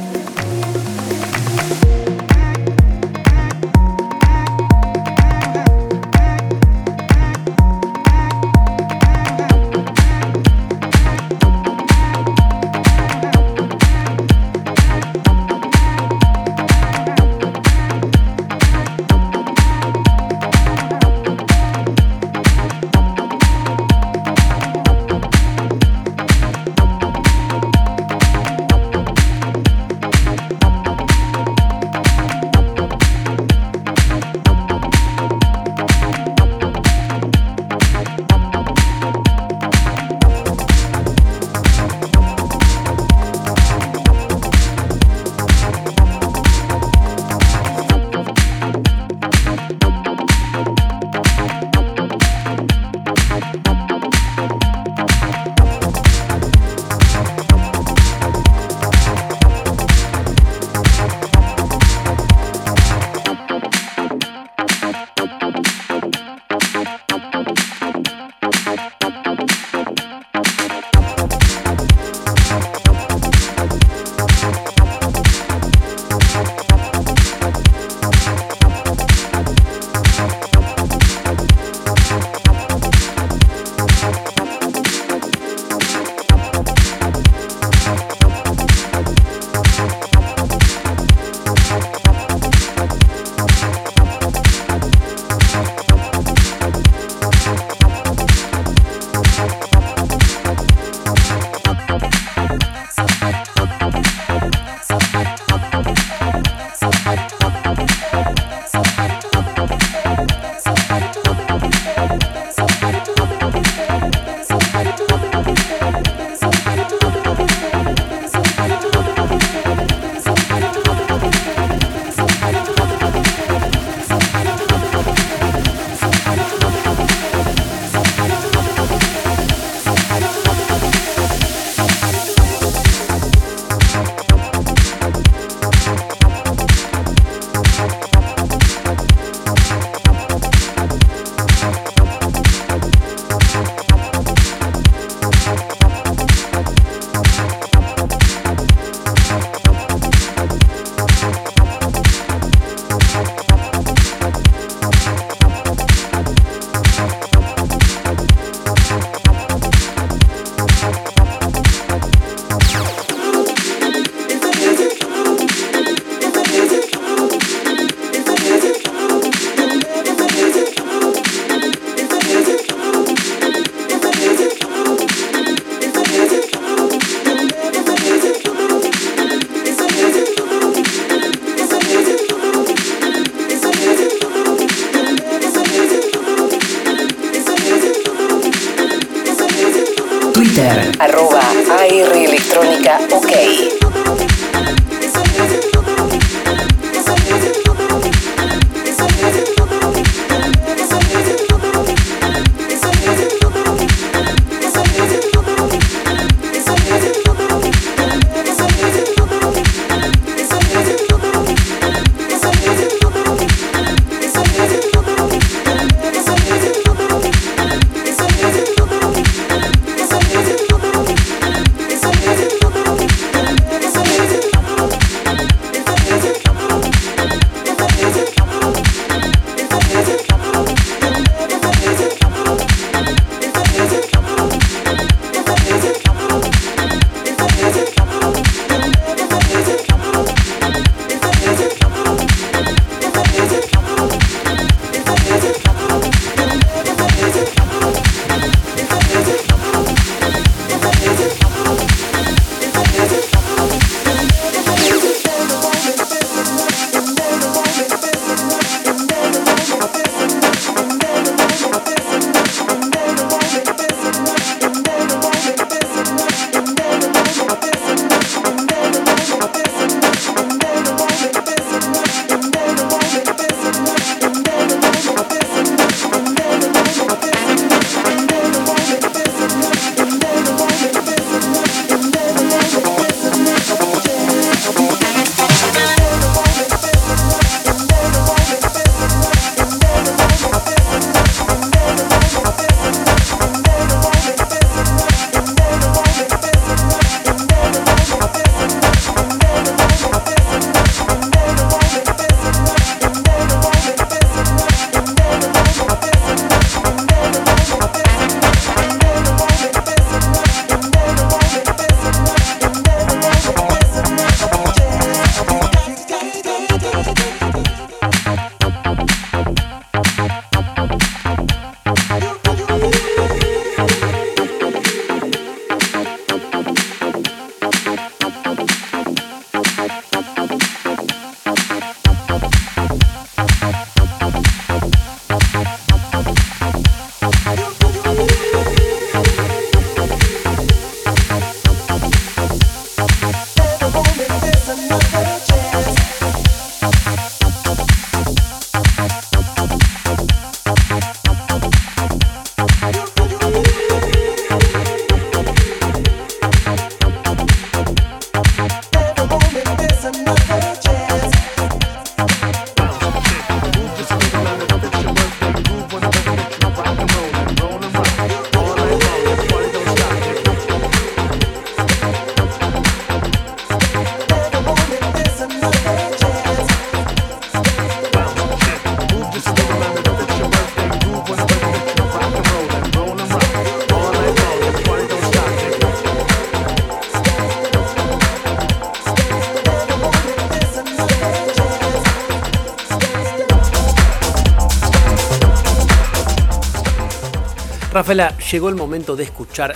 Llegó el momento de escuchar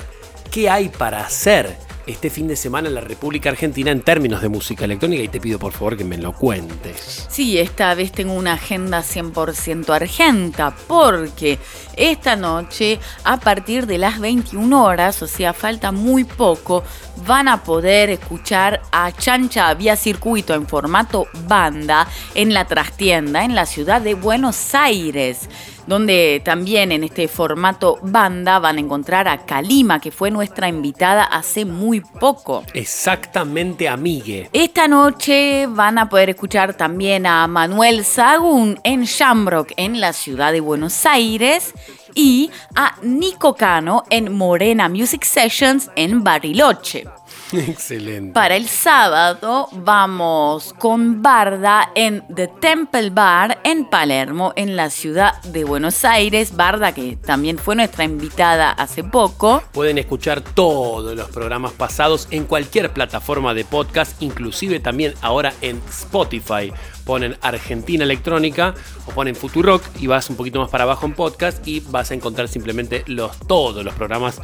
qué hay para hacer este fin de semana en la República Argentina en términos de música electrónica y te pido por favor que me lo cuentes. Sí, esta vez tengo una agenda 100% argenta porque esta noche a partir de las 21 horas, o sea, falta muy poco, van a poder escuchar a Chancha Vía Circuito en formato banda en la trastienda en la ciudad de Buenos Aires donde también en este formato banda van a encontrar a Kalima, que fue nuestra invitada hace muy poco. Exactamente, amigue. Esta noche van a poder escuchar también a Manuel Sagún en Shamrock, en la ciudad de Buenos Aires, y a Nico Cano en Morena Music Sessions en Bariloche. Excelente. Para el sábado vamos con Barda en The Temple Bar en Palermo, en la ciudad de Buenos Aires. Barda que también fue nuestra invitada hace poco. Pueden escuchar todos los programas pasados en cualquier plataforma de podcast, inclusive también ahora en Spotify. Ponen Argentina Electrónica o ponen Futurock y vas un poquito más para abajo en podcast y vas a encontrar simplemente los, todos los programas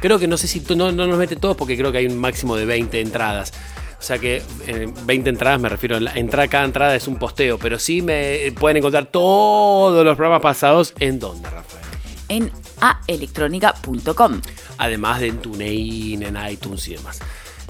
Creo que no sé si no, no nos mete todos porque creo que hay un máximo de 20 entradas. O sea que eh, 20 entradas me refiero, la entrada cada entrada es un posteo, pero sí me pueden encontrar todos los programas pasados en dónde, Rafael. En aelectronica.com. Además de en TuneIn, en iTunes y demás.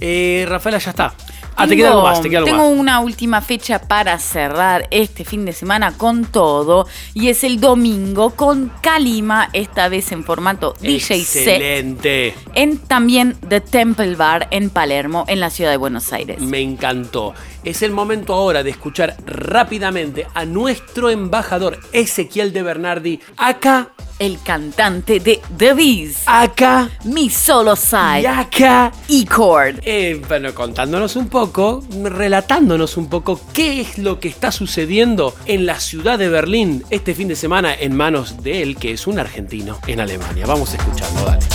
Eh, Rafaela, ya está. Ah, te queda algo más, te queda algo tengo más. una última fecha para cerrar este fin de semana con todo y es el domingo con Kalima, esta vez en formato DJ set Excelente. en también The Temple Bar en Palermo, en la ciudad de Buenos Aires. Me encantó. Es el momento ahora de escuchar rápidamente a nuestro embajador Ezequiel de Bernardi acá. El cantante de The Bees. Acá. Mi solo side. Y acá. E-Chord. Eh, bueno, contándonos un poco, relatándonos un poco qué es lo que está sucediendo en la ciudad de Berlín este fin de semana en manos de él, que es un argentino en Alemania. Vamos a escucharlo, dale.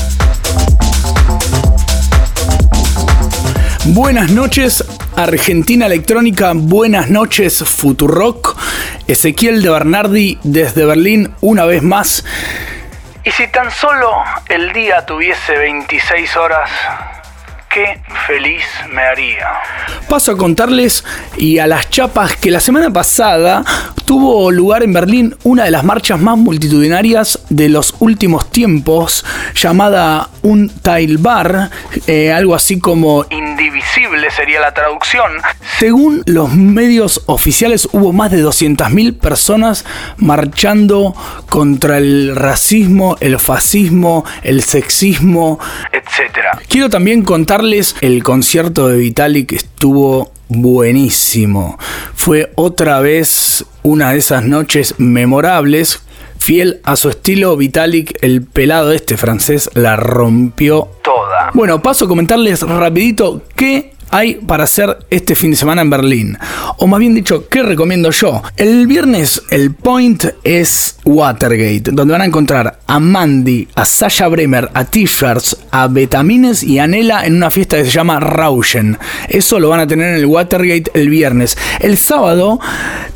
Buenas noches, Argentina Electrónica. Buenas noches, Futurock. Ezequiel de Bernardi desde Berlín una vez más. Y si tan solo el día tuviese 26 horas, qué feliz me haría. Paso a contarles y a las chapas que la semana pasada tuvo lugar en Berlín una de las marchas más multitudinarias de los últimos tiempos, llamada un Teilbar, eh, algo así como Indivisible sería la traducción. Según los medios oficiales, hubo más de 200.000 personas marchando contra el racismo, el fascismo, el sexismo, etcétera. Quiero también contarles el concierto de Vitalik que estuvo buenísimo. Fue otra vez una de esas noches memorables. Fiel a su estilo, Vitalik, el pelado este francés, la rompió toda. Bueno, paso a comentarles rapidito qué hay para hacer este fin de semana en Berlín. O más bien dicho, ¿qué recomiendo yo? El viernes el point es Watergate, donde van a encontrar a Mandy, a Sasha Bremer, a T-Shirts, a Betamines y a Nela en una fiesta que se llama Rauschen. Eso lo van a tener en el Watergate el viernes. El sábado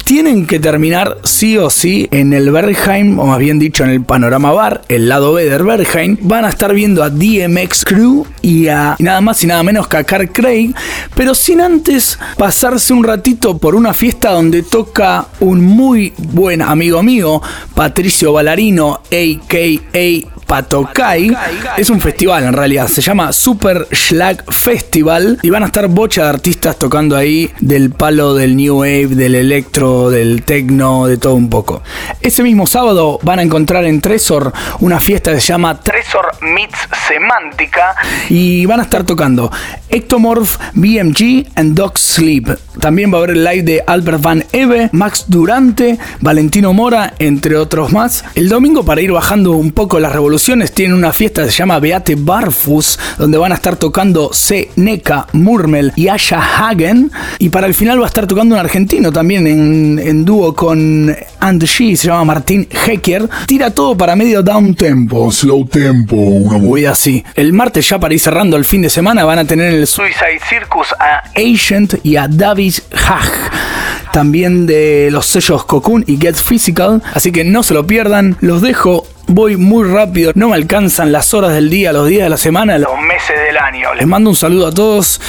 tienen que terminar sí o sí en el Bergheim, o más bien dicho en el Panorama Bar, el lado B del Bergheim. Van a estar viendo a DMX Crew y a nada más y nada menos que a Craig, pero sin antes pasarse un ratito por una fiesta donde toca un muy buen amigo mío, Patricio Ballarino, a.k.a. Patokai. Es un festival en realidad, se llama Super Schlag Festival y van a estar bocha de artistas tocando ahí del palo del New Wave, del electro, del techno, de todo un poco. Ese mismo sábado van a encontrar en Tresor una fiesta que se llama Tresor Meets Semántica y van a estar tocando Ectomorph, BMG and Dog Sleep. También va a haber el live de Albert Van Eve, Max Durante, Valentino Mora, entre otros más. El domingo para ir bajando un poco las revoluciones tienen una fiesta que se llama Beate Barfus, donde van a estar tocando C. Neka, Murmel y Asha Hagen. Y para el final va a estar tocando un argentino también en, en dúo con And She, se llama Martín Hecker. Tira todo para medio down tempo. Slow tempo, una así. El martes ya para ir cerrando el fin de semana van a tener el Suicide Circus a Agent y a Davis Hag. También de los sellos Cocoon y Get Physical. Así que no se lo pierdan. Los dejo voy muy rápido, no me alcanzan las horas del día, los días de la semana, Los meses del año. Les mando un saludo a todos.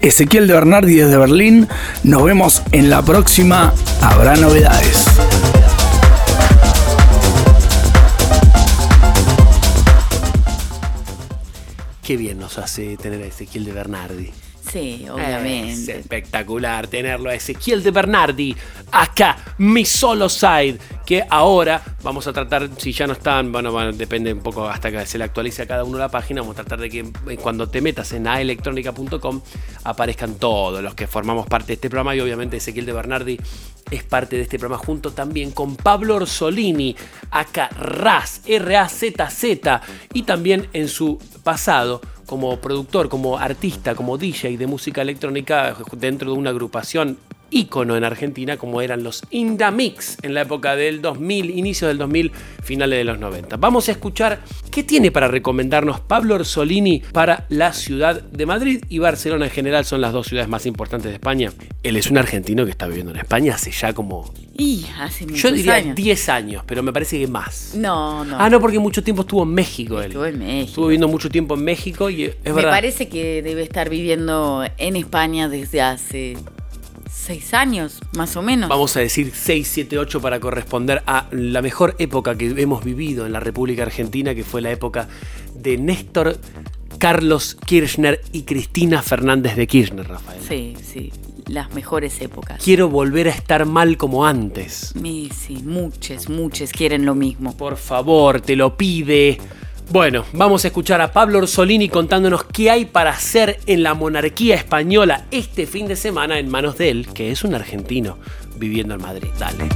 Ezequiel de Bernardi desde Berlín. Nos vemos en la próxima. Habrá novedades. Qué bien nos hace tener a Ezequiel de Bernardi. Sí, Es obviamente. espectacular tenerlo a Ezequiel de Bernardi acá, mi solo side, que ahora vamos a tratar, si ya no están, bueno, bueno, depende un poco hasta que se le actualice a cada uno la página, vamos a tratar de que eh, cuando te metas en aelectronica.com aparezcan todos los que formamos parte de este programa y obviamente Ezequiel de Bernardi es parte de este programa junto también con Pablo Orsolini, acá RAZ, R-A-Z-Z, y también en su pasado como productor, como artista, como DJ de música electrónica dentro de una agrupación ícono en Argentina como eran los Indamix en la época del 2000, inicio del 2000, finales de los 90. Vamos a escuchar qué tiene para recomendarnos Pablo Orsolini para la ciudad de Madrid y Barcelona en general, son las dos ciudades más importantes de España. Él es un argentino que está viviendo en España hace ya como, Y hace yo diría años. 10 años, pero me parece que más. No, no. Ah, no, porque mucho tiempo estuvo en México él. Estuvo en México. Estuvo viviendo mucho tiempo en México y es Me verdad. parece que debe estar viviendo en España desde hace seis años, más o menos. Vamos a decir 6, 7, 8 para corresponder a la mejor época que hemos vivido en la República Argentina, que fue la época de Néstor Carlos Kirchner y Cristina Fernández de Kirchner, Rafael. Sí, sí. Las mejores épocas. Quiero volver a estar mal como antes. Sí, sí, muchos, muchos quieren lo mismo. Por favor, te lo pide. Bueno, vamos a escuchar a Pablo Orsolini contándonos qué hay para hacer en la monarquía española este fin de semana en manos de él, que es un argentino viviendo en Madrid. Dale.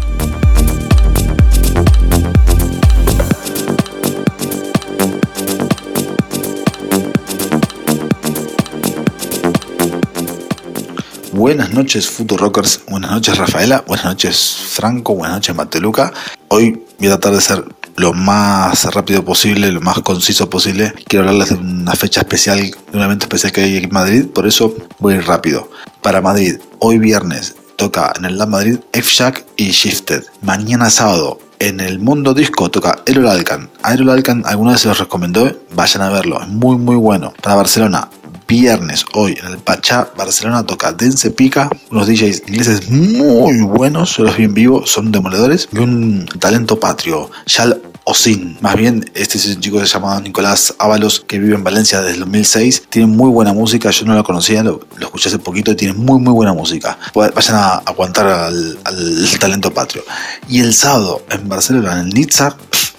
Buenas noches, Futurockers. Buenas noches, Rafaela. Buenas noches, Franco. Buenas noches, Mateluca. Hoy voy a tratar de ser lo más rápido posible, lo más conciso posible. Quiero hablarles de una fecha especial, de un evento especial que hay en Madrid, por eso voy a rápido. Para Madrid, hoy viernes toca en el Lab Madrid F-Shack y Shifted. Mañana sábado en el Mundo Disco toca Aerol Alcan. Aerol Alcan alguna vez se los recomendó, vayan a verlo, es muy muy bueno. Para Barcelona, viernes, hoy en el Pachá, Barcelona toca Dense Pica, unos DJs ingleses muy buenos, yo los vi en vivo, son demoledores, y un talento patrio, Shal Osin. Más bien, este es un chico que se llama Nicolás Ábalos, que vive en Valencia desde el 2006. Tiene muy buena música, yo no lo conocía, lo, lo escuché hace poquito y tiene muy, muy buena música. Vayan a aguantar al, al talento patrio. Y el sábado en Barcelona, en el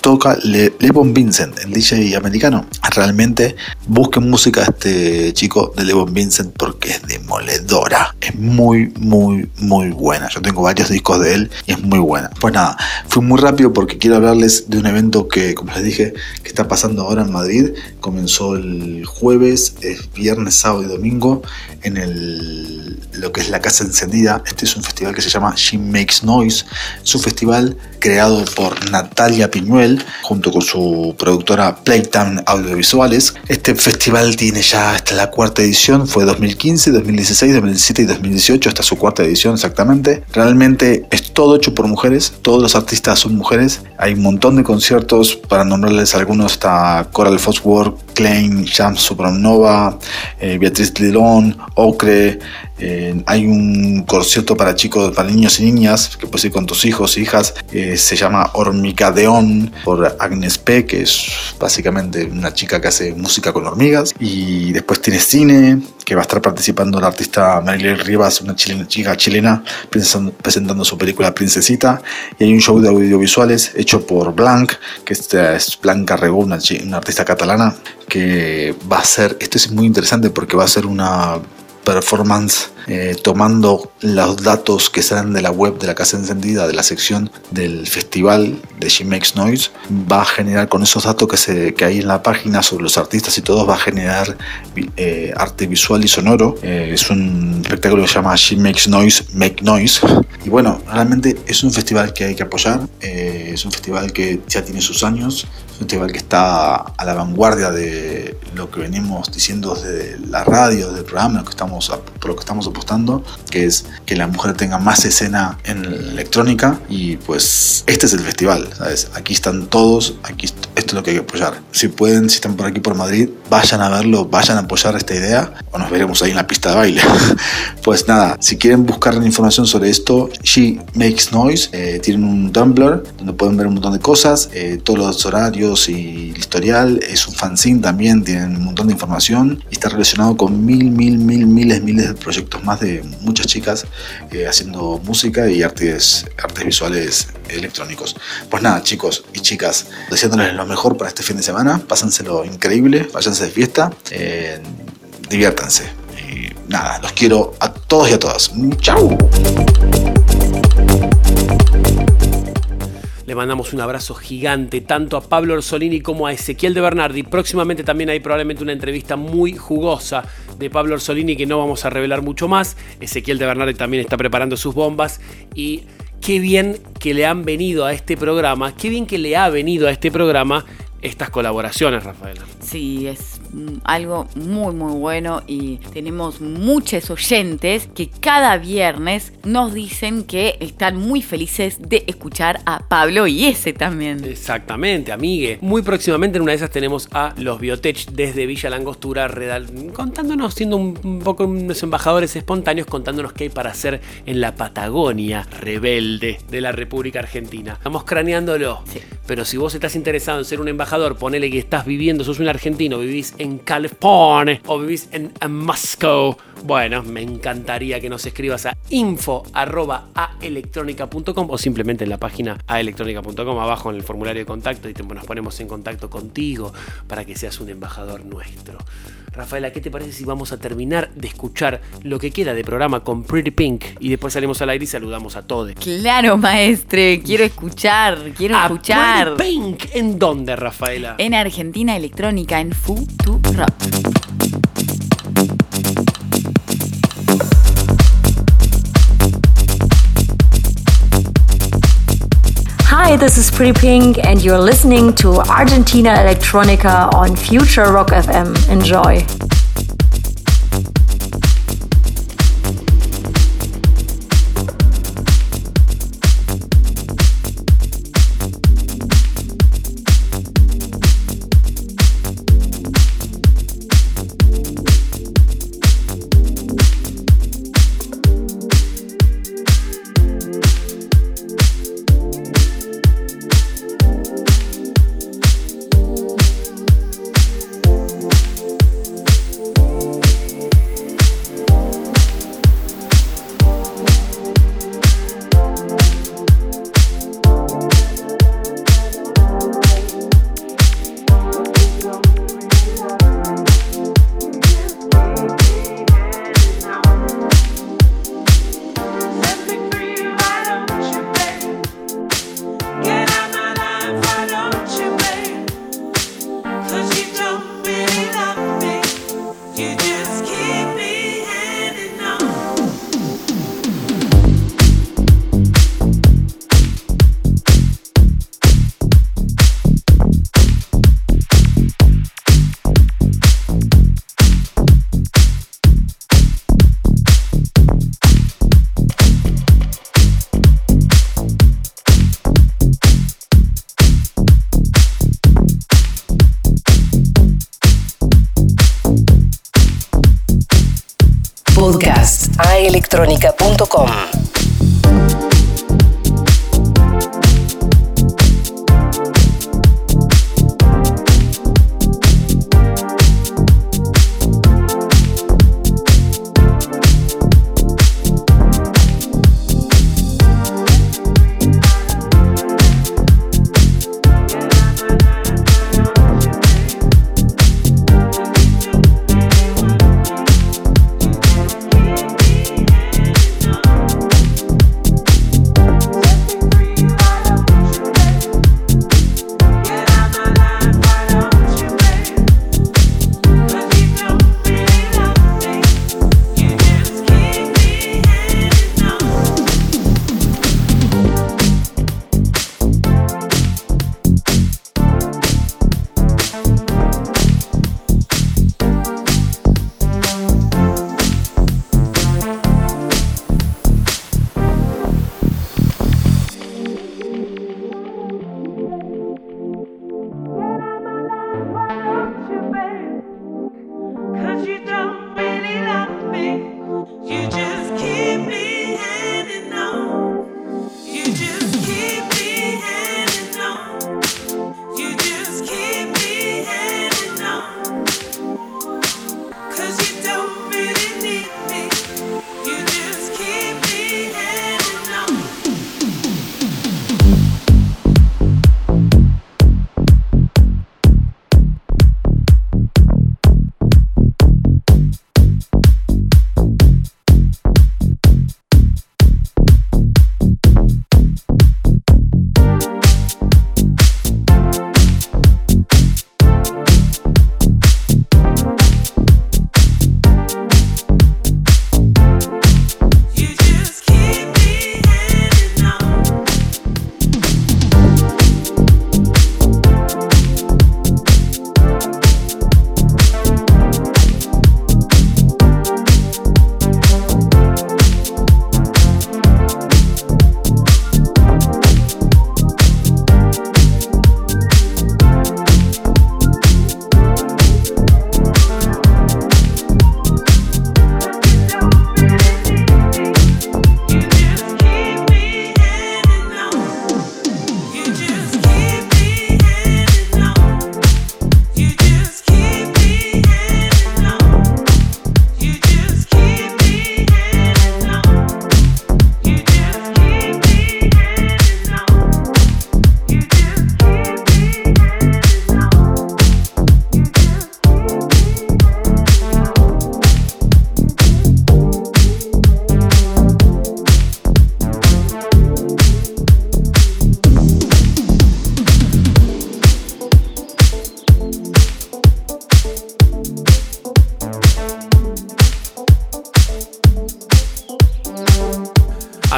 toca Le, Levon Vincent, el DJ americano. Realmente busquen música de este chico de Levon Vincent porque es demoledora. Es muy, muy, muy buena. Yo tengo varios discos de él y es muy buena. Pues nada, fui muy rápido porque quiero hablarles de un evento que, como les dije, que está pasando ahora en Madrid. Comenzó el jueves, es viernes, sábado y domingo en el, lo que es la Casa Encendida. Este es un festival que se llama She Makes Noise. Es un festival creado por Natalia Piñuel junto con su productora Playtime Audiovisuales. Este festival tiene ya hasta la cuarta edición, fue 2015, 2016, 2017 y 2018, esta es su cuarta edición exactamente. Realmente es todo hecho por mujeres, todos los artistas son mujeres. Hay un montón de conciertos, para nombrarles algunos está Coral Fosworth, Klein, Jam Supernova, eh, Beatriz Lilón, Ocre, eh, hay un concierto para chicos, para niños y niñas, que puedes ir con tus hijos e hijas. Eh, se llama Hormigadeón por Agnes P, que es básicamente una chica que hace música con hormigas. Y después tiene cine, que va a estar participando la artista Marilyn Rivas, una chilena, chica chilena, presentando, su película Princesita. Y hay un show de audiovisuales hecho por Blanc, que es Blanca Regó, una, una artista catalana, que va a ser, esto es muy interesante porque va a ser una performance eh, tomando los datos que salen de la web de la Casa Encendida, de la sección del festival de She Makes Noise, va a generar con esos datos que, se, que hay en la página sobre los artistas y todo, va a generar eh, arte visual y sonoro. Eh, es un espectáculo que se llama She Makes Noise, Make Noise. Y bueno, realmente es un festival que hay que apoyar, eh, es un festival que ya tiene sus años, es un festival que está a la vanguardia de lo que venimos diciendo desde la radio, del programa, lo que estamos estamos, por lo que estamos apostando, que es que la mujer tenga más escena en electrónica y pues este es el festival, ¿sabes? Aquí están todos, aquí esto es lo que hay que apoyar. Si pueden, si están por aquí por Madrid, vayan a verlo, vayan a apoyar esta idea o nos veremos ahí en la pista de baile. pues nada, si quieren buscar información sobre esto, She Makes Noise, eh, tienen un Tumblr donde pueden ver un montón de cosas, eh, todos los horarios y el historial, es un fanzine también, tienen un montón de información y está relacionado con mil, mil, mil, miles, miles de proyectos más de muchas chicas eh, haciendo música y artes, artes visuales electrónicos. Pues nada, chicos y chicas, deseándoles lo mejor para este fin de semana, pásenselo increíble, váyanse de fiesta, eh, diviértanse. Y nada, los quiero a todos y a todas. ¡Chao! Le mandamos un abrazo gigante tanto a Pablo Orsolini como a Ezequiel de Bernardi. Próximamente también hay probablemente una entrevista muy jugosa de Pablo Orsolini que no vamos a revelar mucho más. Ezequiel de Bernardi también está preparando sus bombas y qué bien que le han venido a este programa, qué bien que le ha venido a este programa estas colaboraciones, Rafaela. Sí, es algo muy muy bueno y tenemos muchos oyentes que cada viernes nos dicen que están muy felices de escuchar a Pablo y ese también. Exactamente, amigue. Muy próximamente en una de esas tenemos a los Biotech desde Villa Langostura redal- contándonos, siendo un, poco unos embajadores espontáneos, contándonos qué hay para hacer en la Patagonia rebelde de la República Argentina. Estamos craneándolo. Pero si vos estás interesado en ser un embajador, ponele que estás viviendo, sos un argentino, vivís en California o vivís en, en Moscow. Bueno, me encantaría que nos escribas a info.aelectronica.com o simplemente en la página aelectronica.com abajo en el formulario de contacto y te- nos ponemos en contacto contigo para que seas un embajador nuestro. Rafaela, ¿qué te parece si vamos a terminar de escuchar lo que queda de programa con Pretty Pink y después salimos al aire y saludamos a todos? Claro, maestre, quiero escuchar, quiero A escuchar. Pretty Pink, ¿en dónde, Rafaela? En Argentina Electrónica, en Futurock. Hi, this is Pretty Pink, and you're listening to Argentina Electronica on Future Rock FM. Enjoy.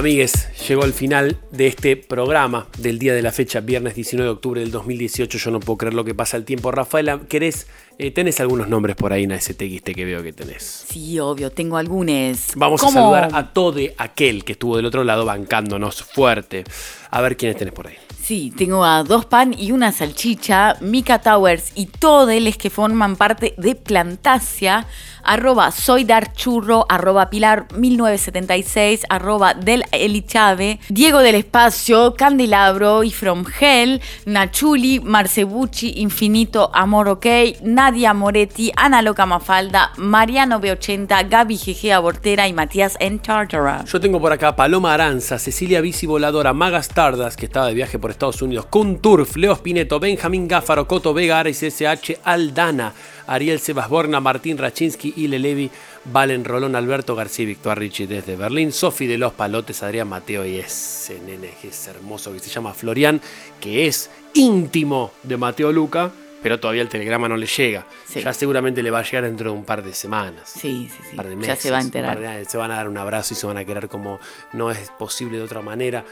Amigues, llegó el final de este programa del día de la fecha, viernes 19 de octubre del 2018. Yo no puedo creer lo que pasa el tiempo. Rafaela, ¿querés? eh, tenés algunos nombres por ahí en ese TXT que veo que tenés. Sí, obvio, tengo algunos. Vamos a saludar a todo aquel que estuvo del otro lado bancándonos fuerte. A ver quiénes tenés por ahí. Sí, tengo a dos pan y una salchicha, Mika Towers y todos los que forman parte de Plantasia, arroba soy Darchurro, arroba Pilar 1976, arroba del Elichave, Diego del Espacio, Candelabro y From Hell, Nachuli, Marcebucci, Infinito, Amor OK, Nadia Moretti, Ana Loca Mafalda, Mariano B80, Gaby GG Abortera y Matías en Tartara. Yo tengo por acá Paloma Aranza, Cecilia Bici Voladora, Maga Stardas, que estaba de viaje por Estados Unidos, Kun Turf, Leo Spineto, Benjamín Gáfaro, Coto Vega, Ares SH, Aldana, Ariel Sebas Borna, Martín Rachinsky, Ile Levi, Valen Rolón, Alberto García, Victor Ricci desde Berlín, Sofi de los Palotes, Adrián Mateo y ese nene que es hermoso que se llama Florian, que es íntimo de Mateo Luca, pero todavía el telegrama no le llega. Ya seguramente le va a llegar dentro de un par de semanas. Sí, sí, sí. Un par de Ya meses, se va a enterar. de- se van a dar un abrazo y se van a querer como no es posible de otra manera.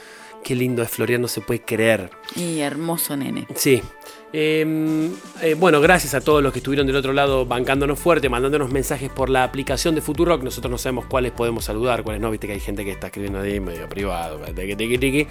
Qué lindo es Florian, no se puede creer. Y hermoso nene. Sí. Eh, eh, bueno, gracias a todos los que estuvieron del otro lado bancándonos fuerte, mandándonos mensajes por la aplicación de Futurock. Nosotros no sabemos cuáles podemos saludar, cuáles no. Viste que hay gente que está escribiendo ahí medio privado. tiqui, tiqui, tiqui.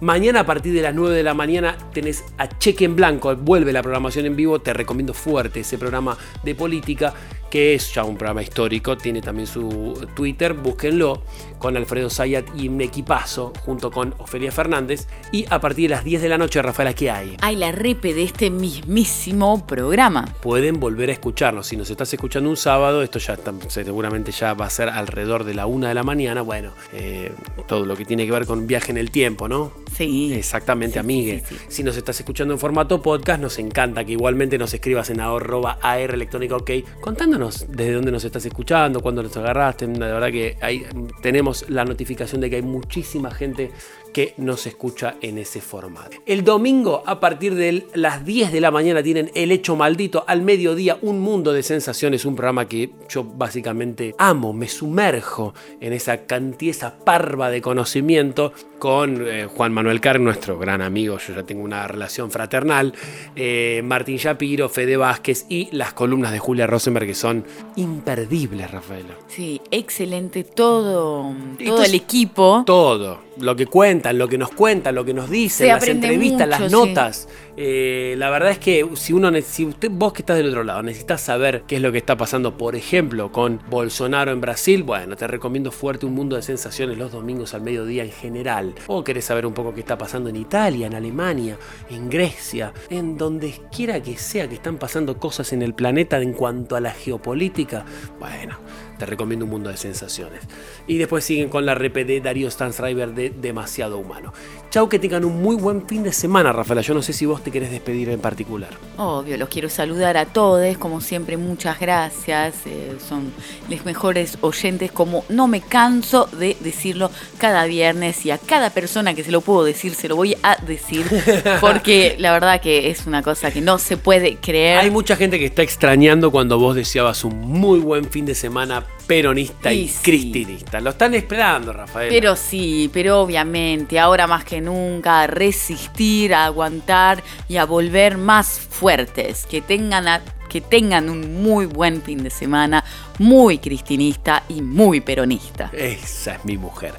Mañana a partir de las 9 de la mañana tenés a Cheque en Blanco. Vuelve la programación en vivo. Te recomiendo fuerte ese programa de política que es ya un programa histórico. Tiene también su Twitter. Búsquenlo con Alfredo Zayat y un equipazo junto con Ofelia Fernández. Y a partir de las 10 de la noche, Rafaela, ¿qué hay? Hay la repe de este mismísimo programa. pueden volver a escucharnos. Si nos estás escuchando un sábado, esto ya está- seguramente ya va a ser alrededor de la una de la mañana. Bueno, eh, todo lo que tiene que ver con viaje en el tiempo, ¿no? Sí. Exactamente, amigue. Si nos estás escuchando en formato podcast, nos encanta que igualmente nos escribas en arroba AR electrónica OK, contándonos desde dónde nos estás escuchando, cuándo nos agarraste. La verdad que ahí tenemos la notificación de que hay muchísima gente que nos escucha en ese formato. El domingo, a partir de las 10 de la mañana, tienen El Hecho Maldito. Al mediodía, Un Mundo de Sensaciones, un programa que yo básicamente amo, me sumerjo en esa cantidad, esa parva de conocimiento con eh, Juan Manuel Carr, nuestro gran amigo, yo ya tengo una relación fraternal, eh, Martín Shapiro, Fede Vázquez y las columnas de Julia Rosenberg que son imperdibles, Rafaela. Sí, excelente todo, el equipo. Todo, lo que cuentan, lo que nos cuentan, lo que nos dicen, Se las entrevistas, mucho, las sí. Eh, la verdad es que si usted, vos que estás del otro lado, necesitas saber qué es lo que está pasando, por ejemplo, con Bolsonaro en Brasil, bueno, te recomiendo fuerte un mundo de sensaciones los domingos al mediodía en general. O querés saber un poco qué está pasando en Italia, en Alemania, en Grecia, en donde quiera que sea que están pasando cosas en el planeta en cuanto a la geopolítica, bueno, te recomiendo un mundo de sensaciones. Y después siguen con la rep de Darío Stansriver de Demasiado Humano. Chau, que tengan un muy buen fin de semana, Rafaela. Yo no sé si vos te querés despedir en particular. Obvio, los quiero saludar a todos, como siempre, muchas gracias. eh, son los mejores oyentes, como no me canso de decirlo cada viernes y a cada persona que se lo puedo decir, se lo voy a decir, porque la verdad que es una cosa que no se puede creer. Hay mucha gente que está extrañando cuando vos deseabas un muy buen fin de semana peronista y, Y sí. cristinista. Lo están esperando, Rafael. Pero sí, pero obviamente, ahora más que nunca, a resistir, a aguantar y a volver más fuertes. Que tengan, a- que tengan un muy buen fin de semana, muy cristinista y muy peronista. Esa es mi mujer.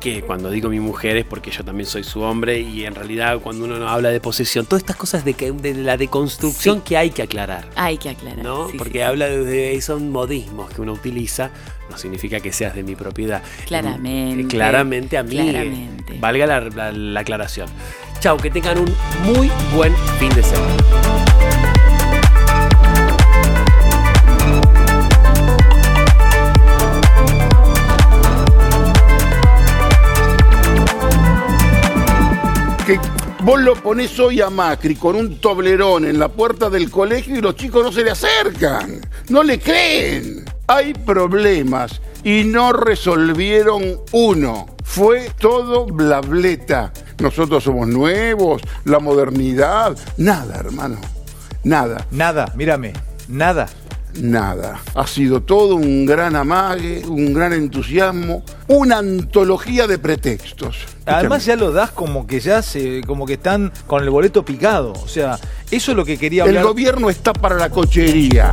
Que cuando digo mi mujer es porque yo también soy su hombre y en realidad cuando uno habla de posesión, todas estas cosas de, que, de la deconstrucción que hay que aclarar. Hay que aclarar. ¿no? sí, Porque sí, habla de, de esos modismos que uno utiliza, no significa que seas de mi propiedad. Claramente, Claramente a mí. claramente. Valga la, la- la aclaración. Chau, que tengan un muy buen fin de semana. Que vos lo ponés hoy a Macri con un toblerón en la puerta del colegio y los chicos no se le acercan, no le creen. Hay problemas y no resolvieron uno. Fue todo blableta. Nosotros somos nuevos, la modernidad. Nada, hermano. Nada. Nada, mírame, nada. Nada. Ha sido todo un gran amague, un gran entusiasmo, una antología de pretextos. Además ya lo das como que ya se, como que están con el boleto picado. O sea, eso es lo que quería hablar. El gobierno está para la cochería.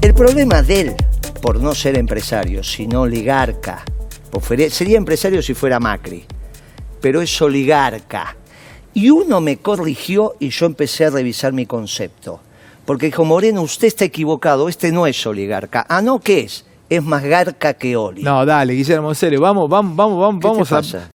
El problema de él, por no ser empresario, sino oligarca, pues sería empresario si fuera Macri, pero es oligarca. Y uno me corrigió y yo empecé a revisar mi concepto. Porque dijo, Moreno, usted está equivocado, este no es oligarca. Ah, no, ¿qué es? Es más garca que oli. No, dale, Guillermo, en serio, vamos, vamos, vamos, vamos, ¿Qué te vamos a. pasa?